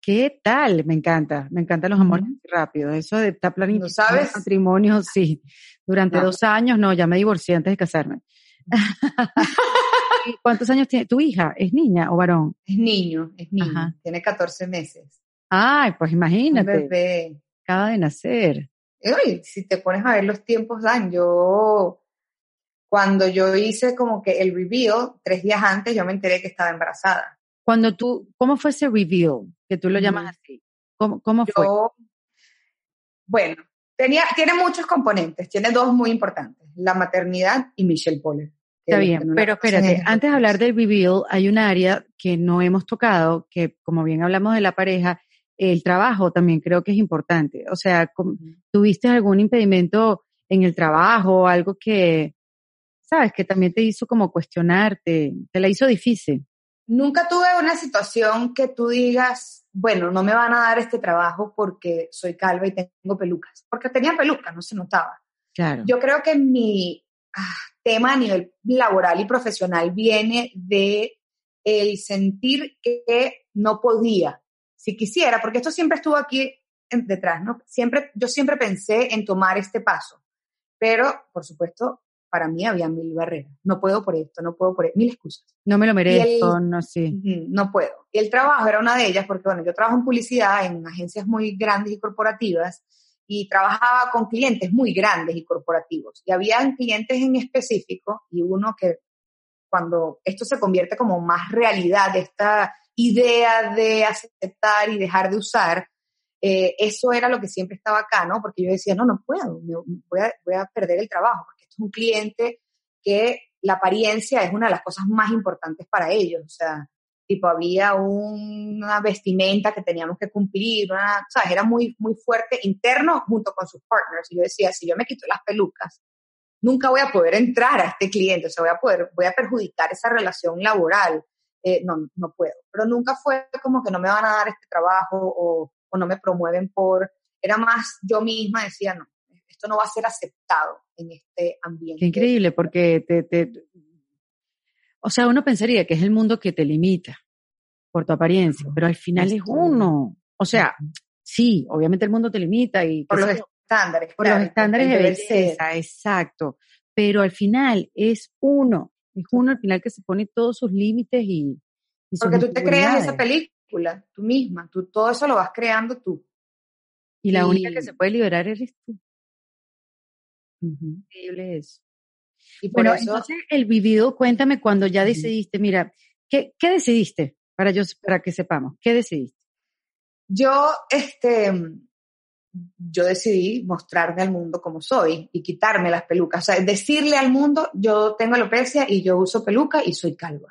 [SPEAKER 1] ¿Qué tal? Me encanta, me encantan los amores rápidos. Eso de estar planificando sabes? matrimonio, sí. Durante dos años, no, ya me divorcié antes de casarme. ¿Cuántos años tiene tu hija? ¿Es niña o varón?
[SPEAKER 2] Es niño, es niño. Tiene 14 meses.
[SPEAKER 1] Ay, pues imagínate. Un bebé. Acaba de nacer.
[SPEAKER 2] Oye, si te pones a ver los tiempos dan, yo cuando yo hice como que el reveal, tres días antes, yo me enteré que estaba embarazada.
[SPEAKER 1] Cuando tú, ¿cómo fue ese reveal? Que tú lo llamas así. ¿Cómo, cómo fue?
[SPEAKER 2] Bueno, tenía, tiene muchos componentes, tiene dos muy importantes, la maternidad y Michelle Poller.
[SPEAKER 1] Está bien, pero espérate, antes de hablar del reveal, hay un área que no hemos tocado, que como bien hablamos de la pareja, el trabajo también creo que es importante. O sea, ¿tuviste algún impedimento en el trabajo, algo que, sabes, que también te hizo como cuestionarte, te la hizo difícil?
[SPEAKER 2] Nunca tuve una situación que tú digas, bueno, no me van a dar este trabajo porque soy calva y tengo pelucas, porque tenía pelucas, no se notaba. Claro. Yo creo que mi ah, tema a nivel laboral y profesional viene de el sentir que no podía, si quisiera, porque esto siempre estuvo aquí detrás, ¿no? Siempre, yo siempre pensé en tomar este paso, pero por supuesto, para mí había mil barreras. No puedo por esto, no puedo por esto, mil excusas.
[SPEAKER 1] No me lo merezco, no sí.
[SPEAKER 2] No puedo. Y el trabajo era una de ellas porque, bueno, yo trabajo en publicidad en agencias muy grandes y corporativas y trabajaba con clientes muy grandes y corporativos. Y había clientes en específico y uno que cuando esto se convierte como más realidad, esta idea de aceptar y dejar de usar, eh, eso era lo que siempre estaba acá, ¿no? Porque yo decía, no, no puedo, voy a, perder el trabajo, porque esto es un cliente que la apariencia es una de las cosas más importantes para ellos, o sea, tipo había una vestimenta que teníamos que cumplir, una, ¿sabes? Era muy, muy fuerte interno junto con sus partners. Y yo decía, si yo me quito las pelucas, nunca voy a poder entrar a este cliente, o sea, voy a poder, voy a perjudicar esa relación laboral. Eh, no, no puedo. Pero nunca fue como que no me van a dar este trabajo o, o no me promueven por, era más yo misma decía, no, esto no va a ser aceptado en este ambiente.
[SPEAKER 1] Qué increíble, porque te, te, o sea, uno pensaría que es el mundo que te limita por tu apariencia, pero al final es uno. O sea, sí, obviamente el mundo te limita y...
[SPEAKER 2] Por los estándares.
[SPEAKER 1] Por los estándares de belleza, exacto. Pero al final es uno. Es uno al final que se pone todos sus límites y...
[SPEAKER 2] y Porque tú te creas esa película, tú misma, tú todo eso lo vas creando tú.
[SPEAKER 1] Y la única que se puede liberar eres tú. Increíble eso. Y bueno, entonces el vivido, cuéntame cuando ya decidiste, mira, ¿qué, ¿qué decidiste? Para, yo, para que sepamos, ¿qué decidiste?
[SPEAKER 2] Yo, este, yo decidí mostrarme al mundo como soy y quitarme las pelucas. O sea, decirle al mundo, yo tengo alopecia y yo uso peluca y soy calva.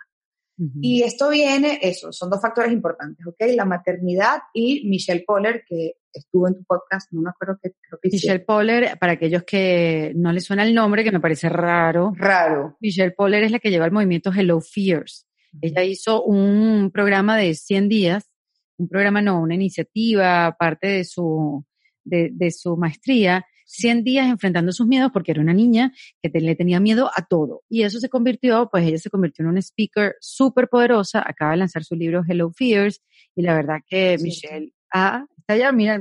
[SPEAKER 2] Y esto viene, eso, son dos factores importantes, ¿ok? La maternidad y Michelle Poller, que estuvo en tu podcast, no me acuerdo qué creo que
[SPEAKER 1] Michelle Poller, para aquellos que no les suena el nombre, que me parece raro.
[SPEAKER 2] Raro.
[SPEAKER 1] Michelle Poller es la que lleva el movimiento Hello Fears. Ella hizo un programa de 100 días, un programa no, una iniciativa, parte de su, de, de su maestría, 100 días enfrentando sus miedos porque era una niña que le tenía miedo a todo. Y eso se convirtió, pues ella se convirtió en una speaker súper poderosa, acaba de lanzar su libro Hello Fears y la verdad que Michelle, ah, está allá, mira.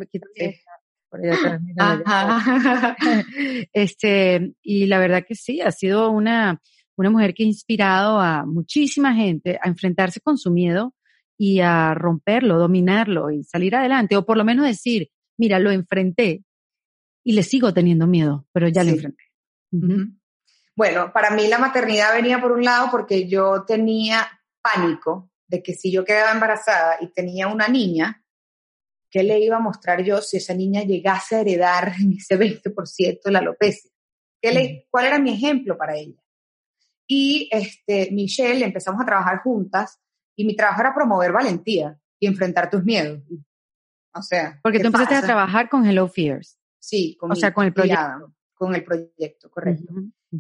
[SPEAKER 1] Por allá mira, este, y la verdad que sí, ha sido una, una mujer que ha inspirado a muchísima gente a enfrentarse con su miedo y a romperlo, dominarlo y salir adelante, o por lo menos decir, mira, lo enfrenté y le sigo teniendo miedo, pero ya lo enfrenté.
[SPEAKER 2] Bueno, para mí la maternidad venía por un lado porque yo tenía pánico de que si yo quedaba embarazada y tenía una niña, ¿qué le iba a mostrar yo si esa niña llegase a heredar en ese 20% la alopecia? ¿Qué le, ¿Cuál era mi ejemplo para ella? Y este, Michelle empezamos a trabajar juntas y mi trabajo era promover valentía y enfrentar tus miedos. O sea.
[SPEAKER 1] Porque tú empezaste a trabajar con Hello Fears.
[SPEAKER 2] Sí,
[SPEAKER 1] con, o sea, con el proyecto.
[SPEAKER 2] con el proyecto, correcto.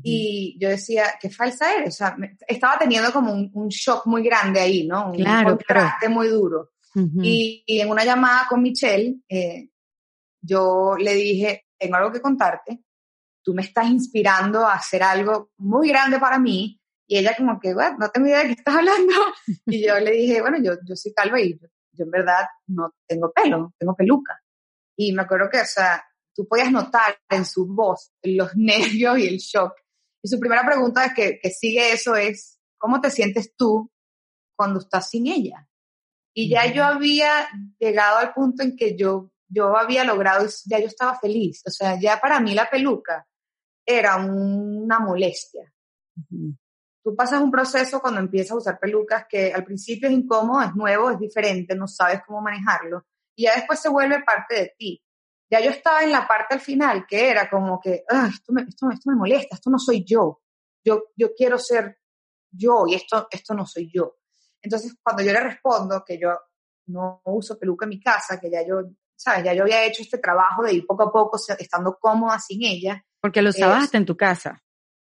[SPEAKER 2] Y yo decía, qué falsa eres. O sea, estaba teniendo como un, shock muy grande ahí, ¿no? Un
[SPEAKER 1] claro,
[SPEAKER 2] contraste muy duro. y, en una llamada con Michelle, eh, yo le dije, tengo algo que contarte, tú me estás inspirando a hacer algo muy grande para mí. Y ella como que, bueno, no tengo idea de qué estás hablando. y yo le dije, bueno, yo, yo soy calva y yo, en verdad no tengo pelo, tengo peluca. Y me acuerdo que, o sea, tú podías notar en su voz los nervios y el shock. Y su primera pregunta que, que sigue eso es, ¿cómo te sientes tú cuando estás sin ella? Y ya yo había llegado al punto en que yo, yo había logrado, ya yo estaba feliz. O sea, ya para mí la peluca era una molestia. Tú pasas un proceso cuando empiezas a usar pelucas que al principio es incómodo, es nuevo, es diferente, no sabes cómo manejarlo. Y ya después se vuelve parte de ti. Ya yo estaba en la parte al final que era como que, esto, me, esto, esto me molesta, esto no soy yo. Yo, yo quiero ser yo y esto, esto no soy yo. Entonces, cuando yo le respondo que yo no uso peluca en mi casa, que ya yo, ¿sabes? Ya yo había hecho este trabajo de ir poco a poco estando cómoda sin ella,
[SPEAKER 1] porque lo usabas hasta en tu casa.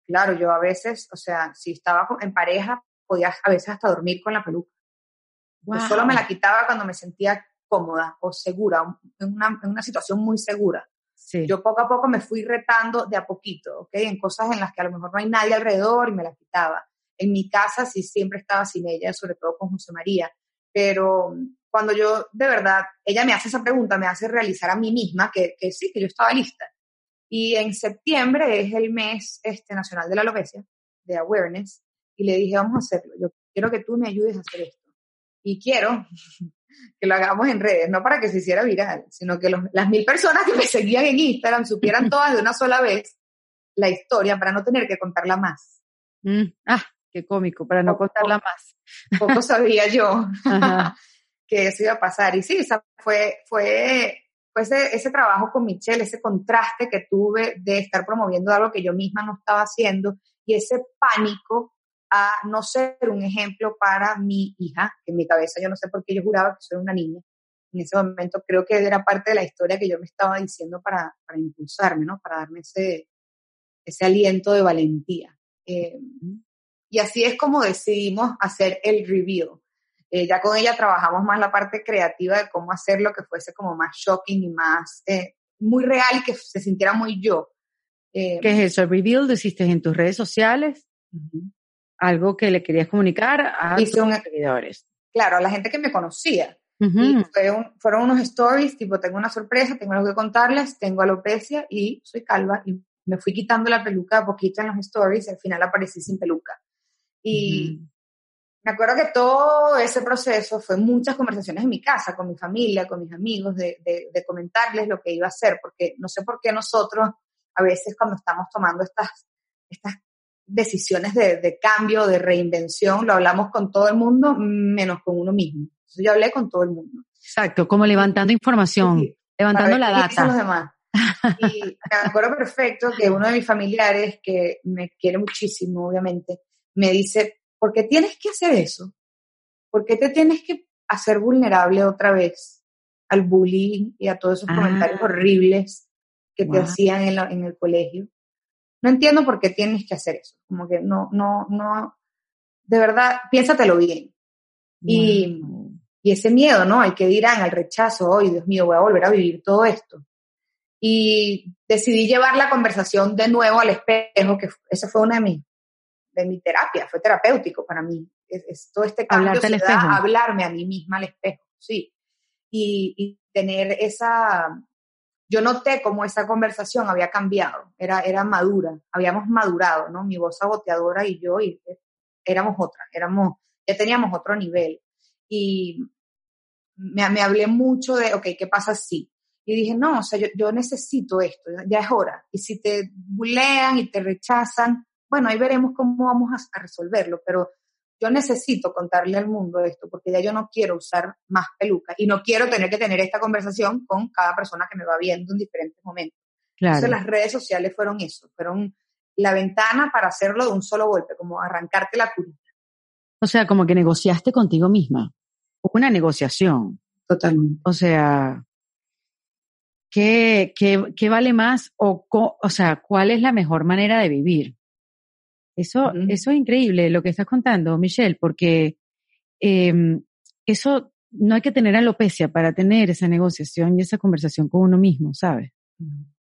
[SPEAKER 2] Claro, yo a veces, o sea, si estaba en pareja, podía a veces hasta dormir con la peluca. Yo solo me la quitaba cuando me sentía cómoda o segura, en una, en una situación muy segura. Sí. Yo poco a poco me fui retando de a poquito, ¿ok? En cosas en las que a lo mejor no hay nadie alrededor y me la quitaba. En mi casa sí siempre estaba sin ella, sobre todo con José María. Pero cuando yo, de verdad, ella me hace esa pregunta, me hace realizar a mí misma que, que sí, que yo estaba lista. Y en septiembre es el mes este, nacional de la alopecia, de awareness, y le dije, vamos a hacerlo, yo quiero que tú me ayudes a hacer esto. Y quiero que lo hagamos en redes, no para que se hiciera viral, sino que las mil personas que me seguían en Instagram supieran todas de una sola vez la historia para no tener que contarla más.
[SPEAKER 1] Mm, ah, qué cómico, para no contarla más.
[SPEAKER 2] Poco sabía yo que eso iba a pasar. Y sí, fue, fue pues ese, trabajo con Michelle, ese contraste que tuve de estar promoviendo algo que yo misma no estaba haciendo y ese pánico a no ser un ejemplo para mi hija, que en mi cabeza yo no sé por qué yo juraba que soy una niña. En ese momento creo que era parte de la historia que yo me estaba diciendo para, para impulsarme, ¿no? Para darme ese, ese aliento de valentía. Eh, y así es como decidimos hacer el review. Eh, ya con ella trabajamos más la parte creativa de cómo hacer lo que fuese como más shocking y más eh, muy real, que se sintiera muy yo.
[SPEAKER 1] Eh, ¿Qué es eso? ¿El reveal lo hiciste en tus redes sociales? Algo que le querías comunicar a tus seguidores.
[SPEAKER 2] Claro, a la gente que me conocía. y fueron unos stories, tipo, tengo una sorpresa, tengo algo que contarles, tengo alopecia y soy calva y me fui quitando la peluca a poquito en los stories y al final aparecí sin peluca. Y, me acuerdo que todo ese proceso fue muchas conversaciones en mi casa, con mi familia, con mis amigos, de, de, comentarles lo que iba a hacer, porque no sé por qué nosotros a veces cuando estamos tomando estas, estas decisiones de, de cambio, de reinvención, lo hablamos con todo el mundo, menos con uno mismo. Entonces yo hablé con todo el mundo.
[SPEAKER 1] Exacto, como levantando información, levantando la data.
[SPEAKER 2] Los demás. Y me acuerdo perfecto que uno de mis familiares, que me quiere muchísimo, obviamente, me dice, ¿por qué tienes que hacer eso? ¿Por qué te tienes que hacer vulnerable otra vez al bullying y a todos esos comentarios ah. horribles que te hacían en, en el colegio? No entiendo por qué tienes que hacer eso. Como que no, no, no, de verdad, piénsatelo bien. Y, y ese miedo, ¿no? Hay que dirán, al rechazo, hoy, Dios mío, voy a volver a vivir todo esto. Y decidí llevar la conversación de nuevo al espejo, que esa fue una de mis, de mi terapia, fue terapéutico para mí. Es, todo este cambio se da hablarme a mí misma al espejo, sí. Y, y tener esa, yo noté cómo esa conversación había cambiado, era, era madura, habíamos madurado, ¿no? Mi voz saboteadora y yo y éramos otra, éramos, ya teníamos otro nivel. Y me, me hablé mucho de, ok, ¿qué pasa si? Y dije, no, o sea, yo, yo necesito esto, ya es hora. Y si te bulean y te rechazan, bueno, ahí veremos cómo vamos a, a resolverlo, pero yo necesito contarle al mundo esto porque ya yo no quiero usar más peluca y no quiero tener que tener esta conversación con cada persona que me va viendo en diferentes momentos. Claro. Entonces las redes sociales fueron eso, fueron la ventana para hacerlo de un solo golpe, como arrancarte la curita.
[SPEAKER 1] O sea, como que negociaste contigo misma. Una negociación.
[SPEAKER 2] Totalmente.
[SPEAKER 1] O sea, ¿qué, qué, qué vale más o, o sea, cuál es la mejor manera de vivir? Eso, eso es increíble lo que estás contando, Michelle, porque eh, eso no hay que tener alopecia para tener esa negociación y esa conversación con uno mismo, ¿sabes?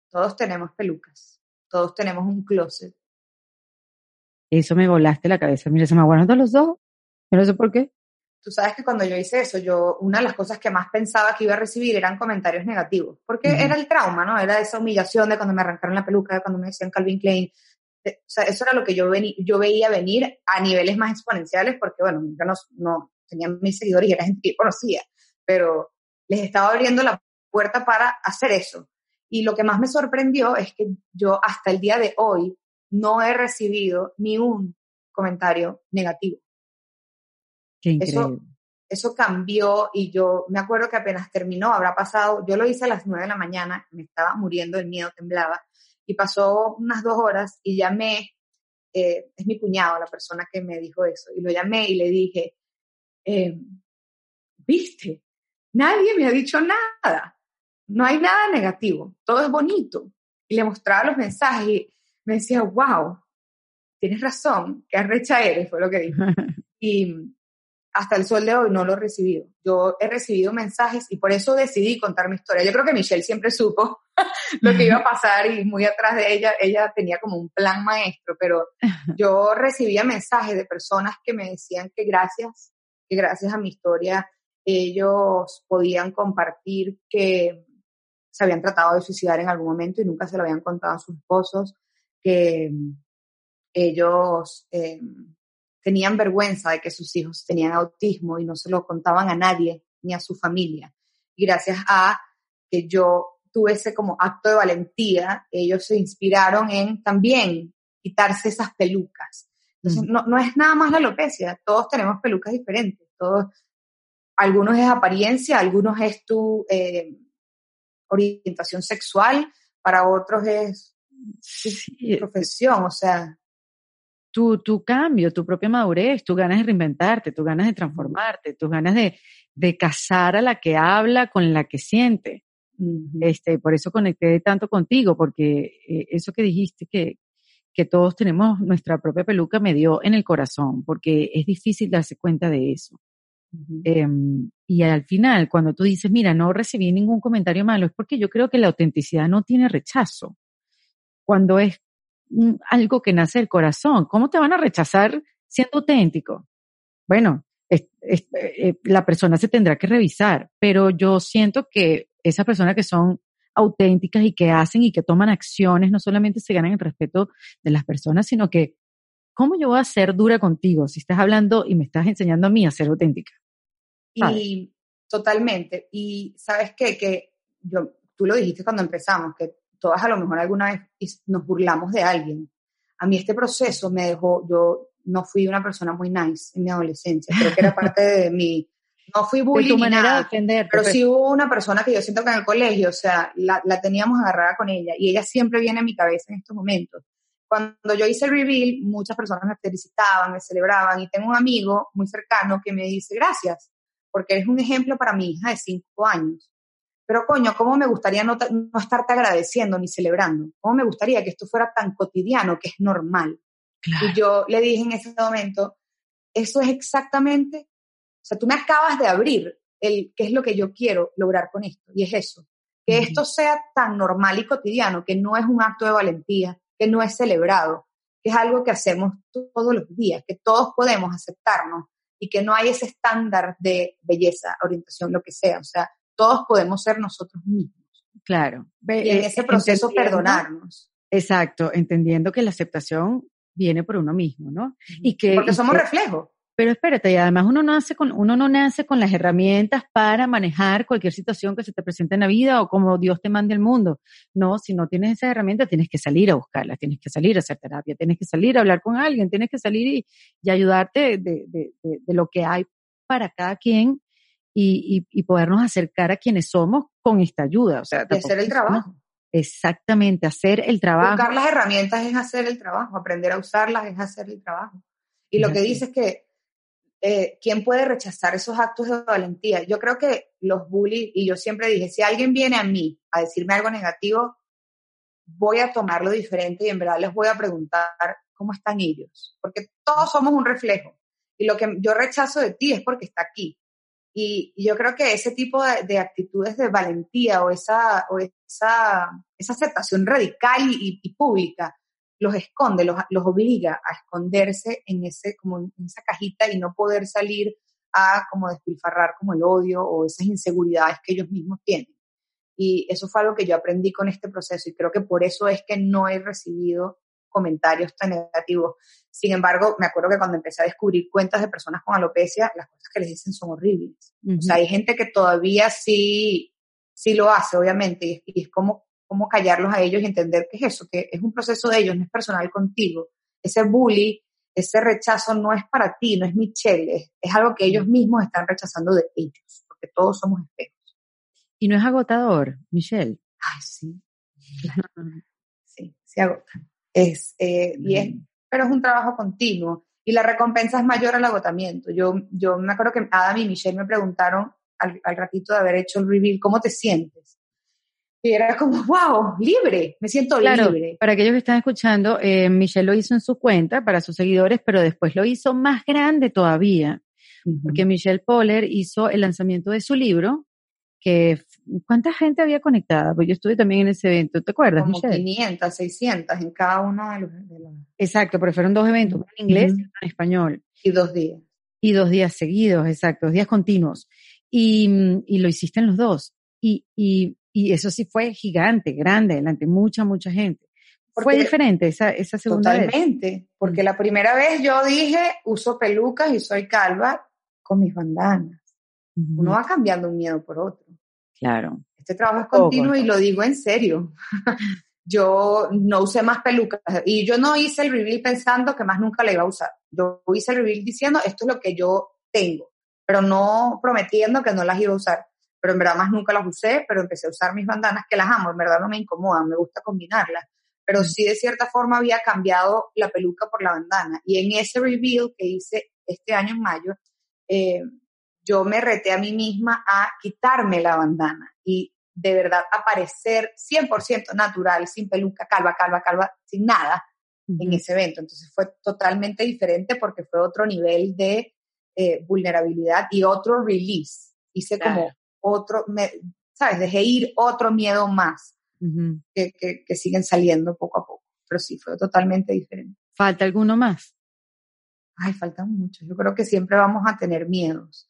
[SPEAKER 2] Todos tenemos pelucas, todos tenemos un closet.
[SPEAKER 1] Eso me volaste la cabeza. Mira, se me aguantan los dos. Yo no sé por qué.
[SPEAKER 2] Tú sabes que cuando yo hice eso, yo, una de las cosas que más pensaba que iba a recibir eran comentarios negativos, porque era el trauma, ¿no? Era esa humillación de cuando me arrancaron la peluca, de cuando me decían Calvin Klein, o sea, eso era lo que yo, yo veía venir a niveles más exponenciales porque, bueno, yo no, no tenía mis seguidores y era gente que conocía, pero les estaba abriendo la puerta para hacer eso. Y lo que más me sorprendió es que yo hasta el día de hoy no he recibido ni un comentario negativo.
[SPEAKER 1] Qué increíble.
[SPEAKER 2] Eso, eso cambió y yo me acuerdo que apenas terminó, habrá pasado, yo lo hice a las nueve de la mañana, me estaba muriendo del miedo, temblaba, y pasó unas dos horas y llamé, eh, es mi cuñado la persona que me dijo eso, y lo llamé y le dije, eh, viste, nadie me ha dicho nada, no hay nada negativo, todo es bonito. Y le mostraba los mensajes y me decía, wow, tienes razón, qué arrecha eres, fue lo que dijo. Y hasta el sol de hoy no lo he recibido. Yo he recibido mensajes y por eso decidí contar mi historia. Yo creo que Michelle siempre supo lo que iba a pasar y muy atrás de ella, ella tenía como un plan maestro, pero yo recibía mensajes de personas que me decían que gracias, que gracias a mi historia ellos podían compartir que se habían tratado de suicidar en algún momento y nunca se lo habían contado a sus esposos, que ellos eh, tenían vergüenza de que sus hijos tenían autismo y no se lo contaban a nadie ni a su familia. Y gracias a que yo tuve ese como acto de valentía, ellos se inspiraron en también quitarse esas pelucas. Entonces, no, no, es nada más la alopecia, todos tenemos pelucas diferentes, todos, algunos es apariencia, algunos es tu eh, orientación sexual, para otros es profesión, o sea
[SPEAKER 1] tu, tu cambio, tu propia madurez, tus ganas de reinventarte, tus ganas de transformarte, tus ganas de, de casar a la que habla con la que siente. Este, por eso conecté tanto contigo, porque eh, eso que dijiste que, que todos tenemos nuestra propia peluca me dio en el corazón, porque es difícil darse cuenta de eso. Em, y al final, cuando tú dices, mira, no recibí ningún comentario malo, es porque yo creo que la autenticidad no tiene rechazo. Cuando es algo que nace del corazón. ¿Cómo te van a rechazar siendo auténtico? Bueno, eh, la persona se tendrá que revisar, pero yo siento que esas personas que son auténticas y que hacen y que toman acciones, no solamente se ganan el respeto de las personas, sino que, ¿cómo yo voy a ser dura contigo si estás hablando y me estás enseñando a mí a ser auténtica?
[SPEAKER 2] Y totalmente. Y sabes qué? Que yo, tú lo dijiste cuando empezamos, que todas a lo mejor alguna vez nos burlamos de alguien. A mí este proceso me dejó, yo no fui una persona muy nice en mi adolescencia, creo que era parte de mi, no fui bullying ni nada, pero pues. sí hubo una persona que yo siento que en el colegio, o sea, la, la teníamos agarrada con ella y ella siempre viene a mi cabeza en estos momentos. Cuando yo hice el reveal, muchas personas me felicitaban, me celebraban y tengo un amigo muy cercano que me dice gracias, porque eres un ejemplo para mi hija de cinco años. Pero coño, ¿cómo me gustaría no, no estarte agradeciendo ni celebrando? ¿Cómo me gustaría que esto fuera tan cotidiano, que es normal? Y yo le dije en ese momento, eso es exactamente, o sea, tú me acabas de abrir el qué es lo que yo quiero lograr con esto, y es eso, que esto sea tan normal y cotidiano, que no es un acto de valentía, que no es celebrado, que es algo que hacemos todos los días, que todos podemos aceptarnos y que no hay ese estándar de belleza, orientación, lo que sea. O sea, todos podemos ser nosotros mismos.
[SPEAKER 1] Claro.
[SPEAKER 2] Y en ese proceso perdonarnos.
[SPEAKER 1] Exacto, entendiendo que la aceptación viene por uno mismo, ¿no?
[SPEAKER 2] Y que, Porque somos reflejos.
[SPEAKER 1] Pero espérate, y además uno, nace con, uno no nace con las herramientas para manejar cualquier situación que se te presente en la vida o como Dios te mande al mundo. No, si no tienes esas herramientas, tienes que salir a buscarlas, tienes que salir a hacer terapia, tienes que salir a hablar con alguien, tienes que salir y, ayudarte de, de, de, lo que hay para cada quien y, y, podernos acercar a quienes somos con esta ayuda. O sea,
[SPEAKER 2] de hacer el trabajo.
[SPEAKER 1] Exactamente, hacer el trabajo.
[SPEAKER 2] Buscar las herramientas es hacer el trabajo, aprender a usarlas es hacer el trabajo. Y lo que dice es que eh, ¿quién puede rechazar esos actos de valentía? Yo creo que los bullies, y yo siempre dije, si alguien viene a mí a decirme algo negativo, voy a tomarlo diferente y en verdad les voy a preguntar cómo están ellos, porque todos somos un reflejo. Y lo que yo rechazo de ti es porque está aquí. Y, yo creo que ese tipo de, actitudes de valentía o esa, o esa, esa aceptación radical y pública los esconde, los, los obliga a esconderse en, ese, como en esa cajita y no poder salir a como despilfarrar como el odio o esas inseguridades que ellos mismos tienen. Y eso fue algo que yo aprendí con este proceso y creo que por eso es que no he recibido comentarios tan negativos. Sin embargo, me acuerdo que cuando empecé a descubrir cuentas de personas con alopecia, las cosas que les dicen son horribles. O sea, hay gente que todavía sí, sí lo hace, obviamente, y es como cómo callarlos a ellos y entender que es eso, que es un proceso de ellos, no es personal contigo. Ese bully, ese rechazo no es para ti, no es Michelle, es, algo que ellos mismos están rechazando de ellos, porque todos somos espejos.
[SPEAKER 1] ¿Y no es agotador, Michelle?
[SPEAKER 2] Ay, sí. Sí, sí agota. Es, eh, pero es un trabajo continuo y la recompensa es mayor al agotamiento. Yo, yo me acuerdo que Adam y Michelle me preguntaron al, al ratito de haber hecho el reveal, ¿cómo te sientes? Y era como, wow, libre, me siento libre.
[SPEAKER 1] Para aquellos que están escuchando, eh, Michelle lo hizo en su cuenta para sus seguidores, pero después lo hizo más grande todavía, porque Michelle Poller hizo el lanzamiento de su libro, que ¿cuánta gente había conectada? Pues yo estuve también en ese evento, ¿te acuerdas,
[SPEAKER 2] Como 500, 600 en cada uno de los...
[SPEAKER 1] Exacto, pero fueron dos eventos, uno en inglés y uno en español.
[SPEAKER 2] Y dos días.
[SPEAKER 1] Y dos días seguidos, exacto, dos días continuos. Y, y lo hiciste en los dos. Y, y y eso sí fue gigante, grande, delante mucha, mucha gente. fue diferente esa, esa segunda
[SPEAKER 2] vez. Totalmente, porque la primera vez yo dije, uso pelucas y soy calva con mis bandanas. Uno va cambiando un miedo por otro.
[SPEAKER 1] Claro.
[SPEAKER 2] Este trabajo es continuo y lo digo en serio. yo no usé más pelucas y yo no hice el reveal pensando que más nunca la iba a usar. Yo hice el reveal diciendo, esto es lo que yo tengo, pero no prometiendo que no las iba a usar pero en verdad más nunca las usé, pero empecé a usar mis bandanas que las amo, en verdad no me incomodan, me gusta combinarlas, pero sí de cierta forma había cambiado la peluca por la bandana. Y en ese reveal que hice este año en mayo, eh, yo me reté a mí misma a quitarme la bandana y de verdad aparecer 100% natural, sin peluca, calva, calva, calva, sin nada en ese evento. Entonces fue totalmente diferente porque fue otro nivel de eh, vulnerabilidad y otro release. Hice como otro, ¿sabes? Dejé ir otro miedo más que, que, siguen saliendo poco a poco. Pero sí, fue totalmente diferente.
[SPEAKER 1] ¿Falta alguno más?
[SPEAKER 2] Ay, faltan muchos. Yo creo que siempre vamos a tener miedos.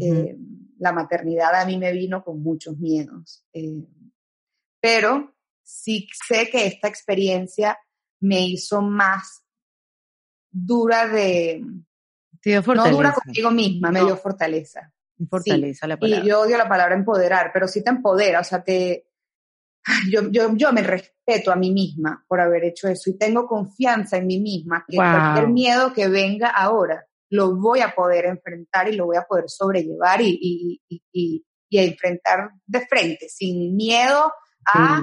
[SPEAKER 2] Eh, la maternidad a mí me vino con muchos miedos. Eh, pero sí sé que esta experiencia me hizo más dura de... no dura contigo misma, me dio fortaleza.
[SPEAKER 1] Fortaleza la palabra.
[SPEAKER 2] Y yo odio la palabra empoderar, pero sí te empodera, o sea, te, yo, yo, yo me respeto a mí misma por haber hecho eso y tengo confianza en mí misma que cualquier miedo que venga ahora lo voy a poder enfrentar y lo voy a poder sobrellevar y, y, y, y enfrentar de frente, sin miedo a,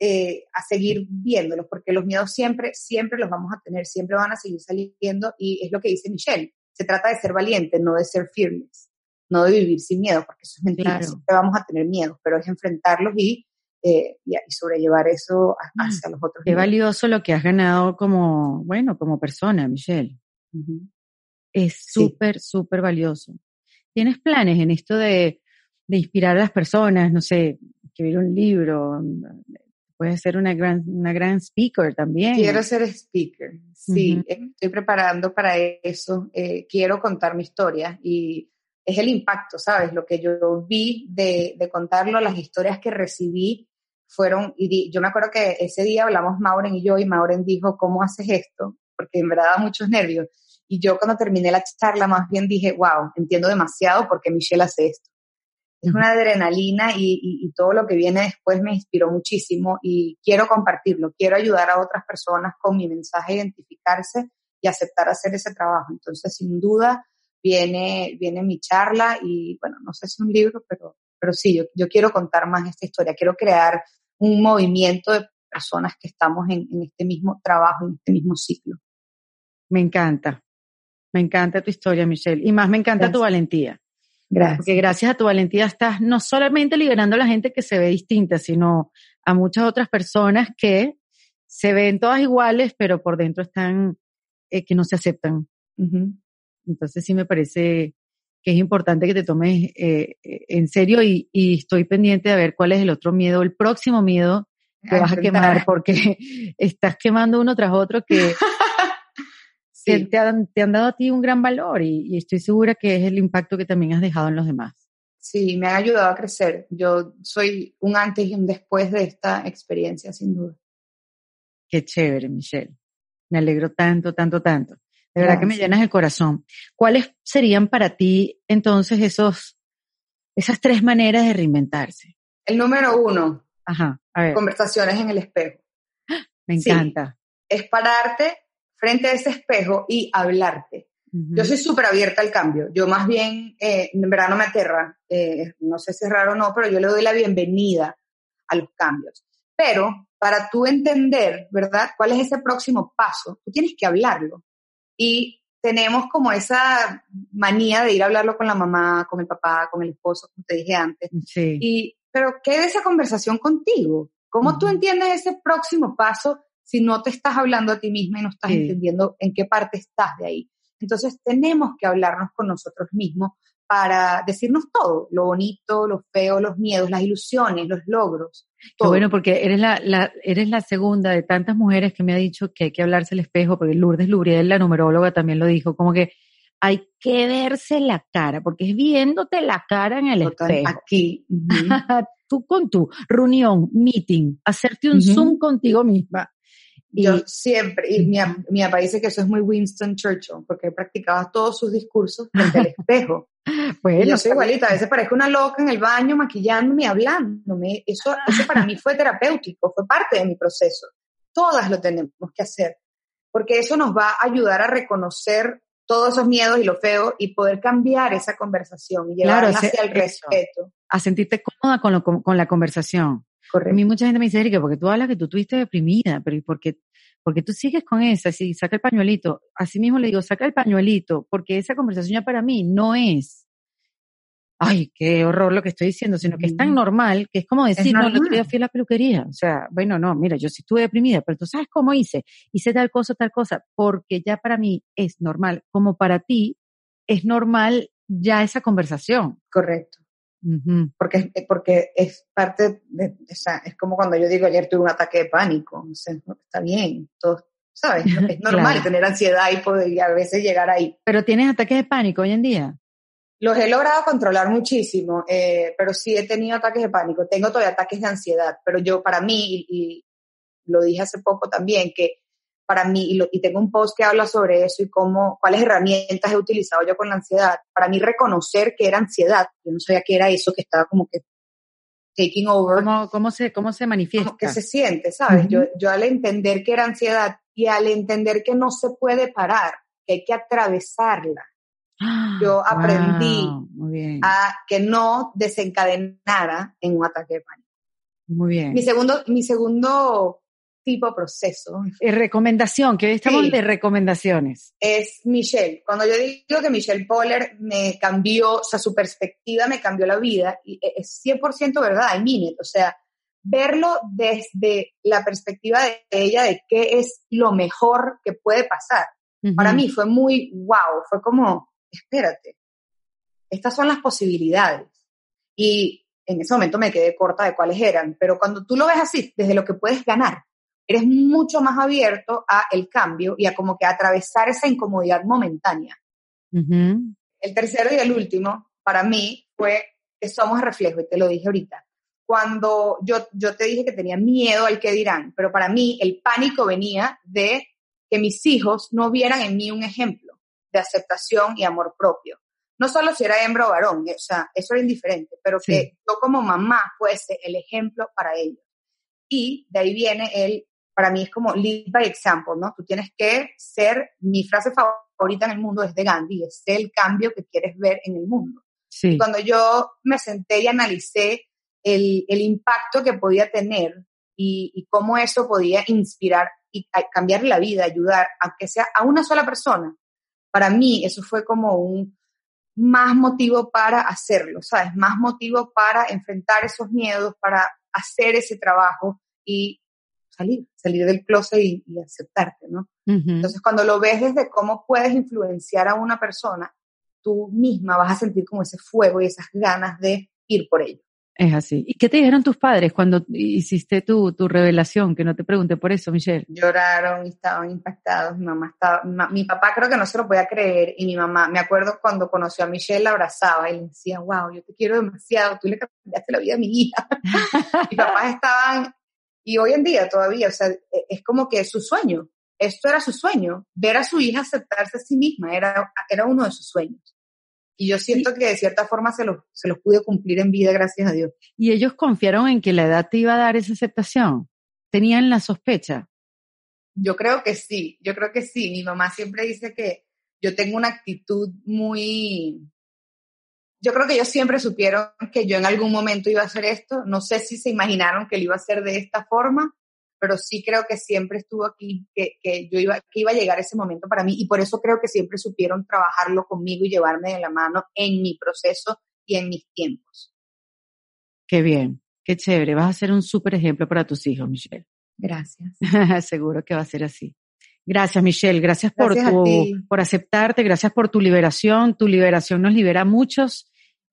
[SPEAKER 2] eh, a seguir viéndolos, porque los miedos siempre, siempre los vamos a tener, siempre van a seguir saliendo y es lo que dice Michelle, se trata de ser valiente, no de ser fearless, no de vivir sin miedo, porque eso es mentira, siempre vamos a tener miedo, pero es enfrentarlos y eh, y, sobrellevar eso mm, hacia los otros.
[SPEAKER 1] Qué valioso lo que has ganado como, bueno, como persona, Michelle. Es súper, súper valioso. ¿Tienes planes en esto de, de, inspirar a las personas? No sé, escribir un libro, puedes ser una gran, una gran speaker también.
[SPEAKER 2] Quiero ser speaker, sí, estoy preparando para eso. Eh, quiero contar mi historia y es el impacto, ¿sabes? Lo que yo vi de, de contarlo, las historias que recibí fueron, y yo me acuerdo que ese día hablamos Mauren y yo, y Mauren dijo, ¿cómo haces esto? Porque en verdad da muchos nervios. Y yo cuando terminé la charla más bien dije, wow, entiendo demasiado por qué Michelle hace esto. Es una adrenalina y, y, todo lo que viene después me inspiró muchísimo y quiero compartirlo, quiero ayudar a otras personas con mi mensaje, identificarse y aceptar hacer ese trabajo. Entonces, sin duda, viene, viene mi charla y, bueno, no sé si un libro, pero, pero sí, yo, yo quiero contar más esta historia, quiero crear un movimiento de personas que estamos en, este mismo trabajo, en este mismo ciclo.
[SPEAKER 1] Me encanta, me encanta tu historia, Michelle, y más me encanta tu valentía. Gracias. Porque gracias a tu valentía estás no solamente liberando a la gente que se ve distinta, sino a muchas otras personas que se ven todas iguales, pero por dentro están, eh, que no se aceptan. Entonces sí me parece que es importante que te tomes eh, eh, en serio y, estoy pendiente de ver cuál es el otro miedo, el próximo miedo que vas a quemar, porque estás quemando uno tras otro que, te, han, dado a ti un gran valor y, estoy segura que es el impacto que también has dejado en los demás.
[SPEAKER 2] Sí, me ha ayudado a crecer. Yo soy un antes y un después de esta experiencia, sin duda.
[SPEAKER 1] Qué chévere, Michelle. Me alegro tanto, tanto, tanto. De verdad que me llenas el corazón. ¿Cuáles serían para ti entonces esos, esas tres maneras de reinventarse?
[SPEAKER 2] El número uno. Ajá, a ver. Conversaciones en el espejo.
[SPEAKER 1] Me encanta.
[SPEAKER 2] es pararte frente a ese espejo y hablarte. Yo soy súper abierta al cambio. Yo más bien, eh, en verdad no me aterra. Eh, no sé si es raro o no, pero yo le doy la bienvenida a los cambios. Pero para tú entender, ¿verdad? ¿Cuál es ese próximo paso? Tú tienes que hablarlo. Y tenemos como esa manía de ir a hablarlo con la mamá, con el papá, con el esposo, como te dije antes. Sí. Y, pero ¿qué de esa conversación contigo? ¿Cómo tú entiendes ese próximo paso si no te estás hablando a ti misma y no estás entendiendo en qué parte estás de ahí? Entonces tenemos que hablarnos con nosotros mismos para decirnos todo, lo bonito, lo feo, los miedos, las ilusiones, los logros.
[SPEAKER 1] Qué bueno, porque eres la, la, eres la segunda de tantas mujeres que me ha dicho que hay que hablarse el espejo, porque Lourdes Lubriel, la numeróloga, también lo dijo, como que hay que verse la cara, porque es viéndote la cara en el espejo.
[SPEAKER 2] Aquí.
[SPEAKER 1] tú con tu reunión, meeting, hacerte un Zoom contigo misma.
[SPEAKER 2] Y, Yo siempre, y mi, mi papá dice que eso es muy Winston Churchill, porque practicaba todos sus discursos frente al espejo. Pues yo soy igualita, a veces parezco una loca en el baño maquillándome, hablándome. Eso, eso para mí fue terapéutico, fue parte de mi proceso. Todas lo tenemos que hacer, porque eso nos va a ayudar a reconocer todos esos miedos y lo feo y poder cambiar esa conversación y llevarla hacia el respeto.
[SPEAKER 1] A sentirte cómoda con, lo, con la conversación. Correcto. A mí mucha gente me dice, Erika, porque tú hablas que tú estuviste deprimida, pero ¿y por qué? Porque tú sigues con esa, si saca el pañuelito. Así mismo le digo, saca el pañuelito, porque esa conversación ya para mí no es, ay, qué horror lo que estoy diciendo, sino que es tan normal que es como decir, no, el otro día fui a la peluquería. O sea, bueno, no, mira, yo sí estuve deprimida, pero tú sabes cómo hice. Hice tal cosa, tal cosa, porque ya para mí es normal, como para ti es normal ya esa conversación.
[SPEAKER 2] Correcto porque, eh, porque es parte de, o sea, es como cuando yo digo ayer tuve un ataque de pánico, o sea, está bien, todo, ¿sabes? Es normal tener ansiedad y poder a veces llegar ahí.
[SPEAKER 1] Pero tienes ataques de pánico hoy en día.
[SPEAKER 2] Los he logrado controlar muchísimo, eh, pero sí he tenido ataques de pánico. Tengo todavía ataques de ansiedad, pero yo para mí, y lo dije hace poco también, que para mí, y, tengo un post que habla sobre eso y cómo, cuáles herramientas he utilizado yo con la ansiedad, para mí reconocer que era ansiedad, yo no sabía que era eso, que estaba como que taking over.
[SPEAKER 1] ¿Cómo, cómo, se, cómo se manifiesta?
[SPEAKER 2] ¿Qué se siente, sabes? yo, yo al entender que era ansiedad y al entender que no se puede parar, que hay que atravesarla, yo aprendí a que no desencadenara en un ataque de pánico.
[SPEAKER 1] Muy bien.
[SPEAKER 2] Mi segundo, mi segundo tipo de proceso.
[SPEAKER 1] recomendación, que hoy estamos de recomendaciones.
[SPEAKER 2] Es Michelle. Cuando yo digo que Michelle Poller me cambió, o sea, su perspectiva me cambió la vida, y e, es 100% verdad, I mean O sea, verlo desde la perspectiva de ella de qué es lo mejor que puede pasar. Para mí fue muy wow, fue como, espérate, estas son las posibilidades. Y en ese momento me quedé corta de cuáles eran, pero cuando tú lo ves así, desde lo que puedes ganar, eres mucho más abierto a el cambio y a como que atravesar esa incomodidad momentánea. El tercero y el último, para mí, fue que somos reflejo, y te lo dije ahorita. Cuando yo, yo te dije que tenía miedo al que dirán, pero para mí el pánico venía de que mis hijos no vieran en mí un ejemplo de aceptación y amor propio. No solo si era hembra o varón, o sea, eso era indiferente, pero que yo como mamá fuese el ejemplo para ellos. Y de ahí viene el para mí es como lead by example, ¿no? Tú tienes que ser, mi frase favorita en el mundo es de Gandhi, es el cambio que quieres ver en el mundo. Sí. Cuando yo me senté y analicé el, el impacto que podía tener y, y, cómo eso podía inspirar y cambiar la vida, ayudar, aunque sea a una sola persona, para mí eso fue como un más motivo para hacerlo, ¿sabes? Más motivo para enfrentar esos miedos, para hacer ese trabajo y salir, salir del closet y, aceptarte, ¿no? Entonces, cuando lo ves desde cómo puedes influenciar a una persona, tú misma vas a sentir como ese fuego y esas ganas de ir por ello.
[SPEAKER 1] Es así. ¿Y qué te dijeron tus padres cuando hiciste tu, tu revelación? Que no te pregunté por eso, Michelle.
[SPEAKER 2] Lloraron y estaban impactados. Mi mamá estaba, mi, papá creo que no se lo podía creer y mi mamá, me acuerdo cuando conoció a Michelle, la abrazaba y le decía, wow, yo te quiero demasiado, tú le cambiaste la vida a mi hija. Mis papás estaban y hoy en día todavía, o sea, e, es como que su sueño, esto era su sueño, ver a su hija aceptarse a sí misma, era, era uno de sus sueños. Y yo siento que de cierta forma se los, se los pude cumplir en vida, gracias a Dios.
[SPEAKER 1] ¿Y ellos confiaron en que la edad te iba a dar esa aceptación? ¿Tenían la sospecha?
[SPEAKER 2] Yo creo que sí, yo creo que sí. Mi mamá siempre dice que yo tengo una actitud muy, yo creo que ellos siempre supieron que yo en algún momento iba a hacer esto. No sé si se imaginaron que lo iba a hacer de esta forma, pero sí creo que siempre estuvo aquí, que, que yo iba, que iba a llegar ese momento para mí y por eso creo que siempre supieron trabajarlo conmigo y llevarme de la mano en mi proceso y en mis tiempos.
[SPEAKER 1] Qué bien, qué chévere. Vas a ser un súper ejemplo para tus hijos, Michelle.
[SPEAKER 2] Gracias.
[SPEAKER 1] Seguro que va a ser así. Gracias, Michelle. Gracias, por, tu, por aceptarte. Gracias por tu liberación. Tu liberación nos libera a muchos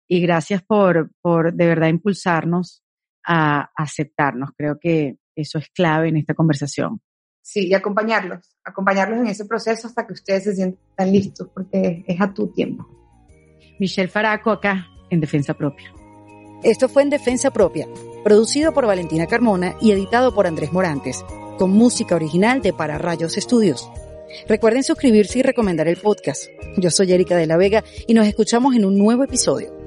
[SPEAKER 1] y gracias por, por de verdad impulsarnos a aceptarnos. Creo que eso es clave en esta conversación.
[SPEAKER 2] Sí, y acompañarlos, acompañarlos en ese proceso hasta que ustedes se sientan listos, porque es a tu tiempo.
[SPEAKER 1] Michelle Faraco acá en Defensa Propia.
[SPEAKER 3] Esto fue en Defensa Propia, producido por Valentina Carmona y editado por Andrés Morantes, con música original de Para Rayos Estudios. Recuerden suscribirse y recomendar el podcast. Yo soy Erika de la Vega y nos escuchamos en un nuevo episodio.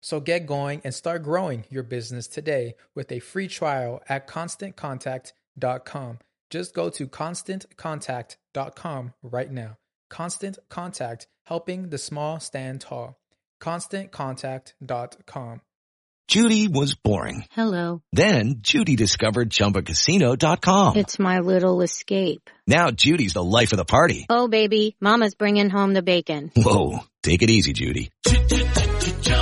[SPEAKER 4] So get going and start growing your business today with a free trial at constantcontact.com. Just go to constantcontact.com right now. Constant Contact, helping the small stand tall. ConstantContact.com.
[SPEAKER 5] Judy was boring.
[SPEAKER 6] Hello.
[SPEAKER 5] Then Judy discovered ChumbaCasino.com.
[SPEAKER 6] It's my little escape.
[SPEAKER 5] Now Judy's the life of the party.
[SPEAKER 6] Oh, baby, Mama's bringing home the bacon.
[SPEAKER 5] Whoa, take it easy, Judy.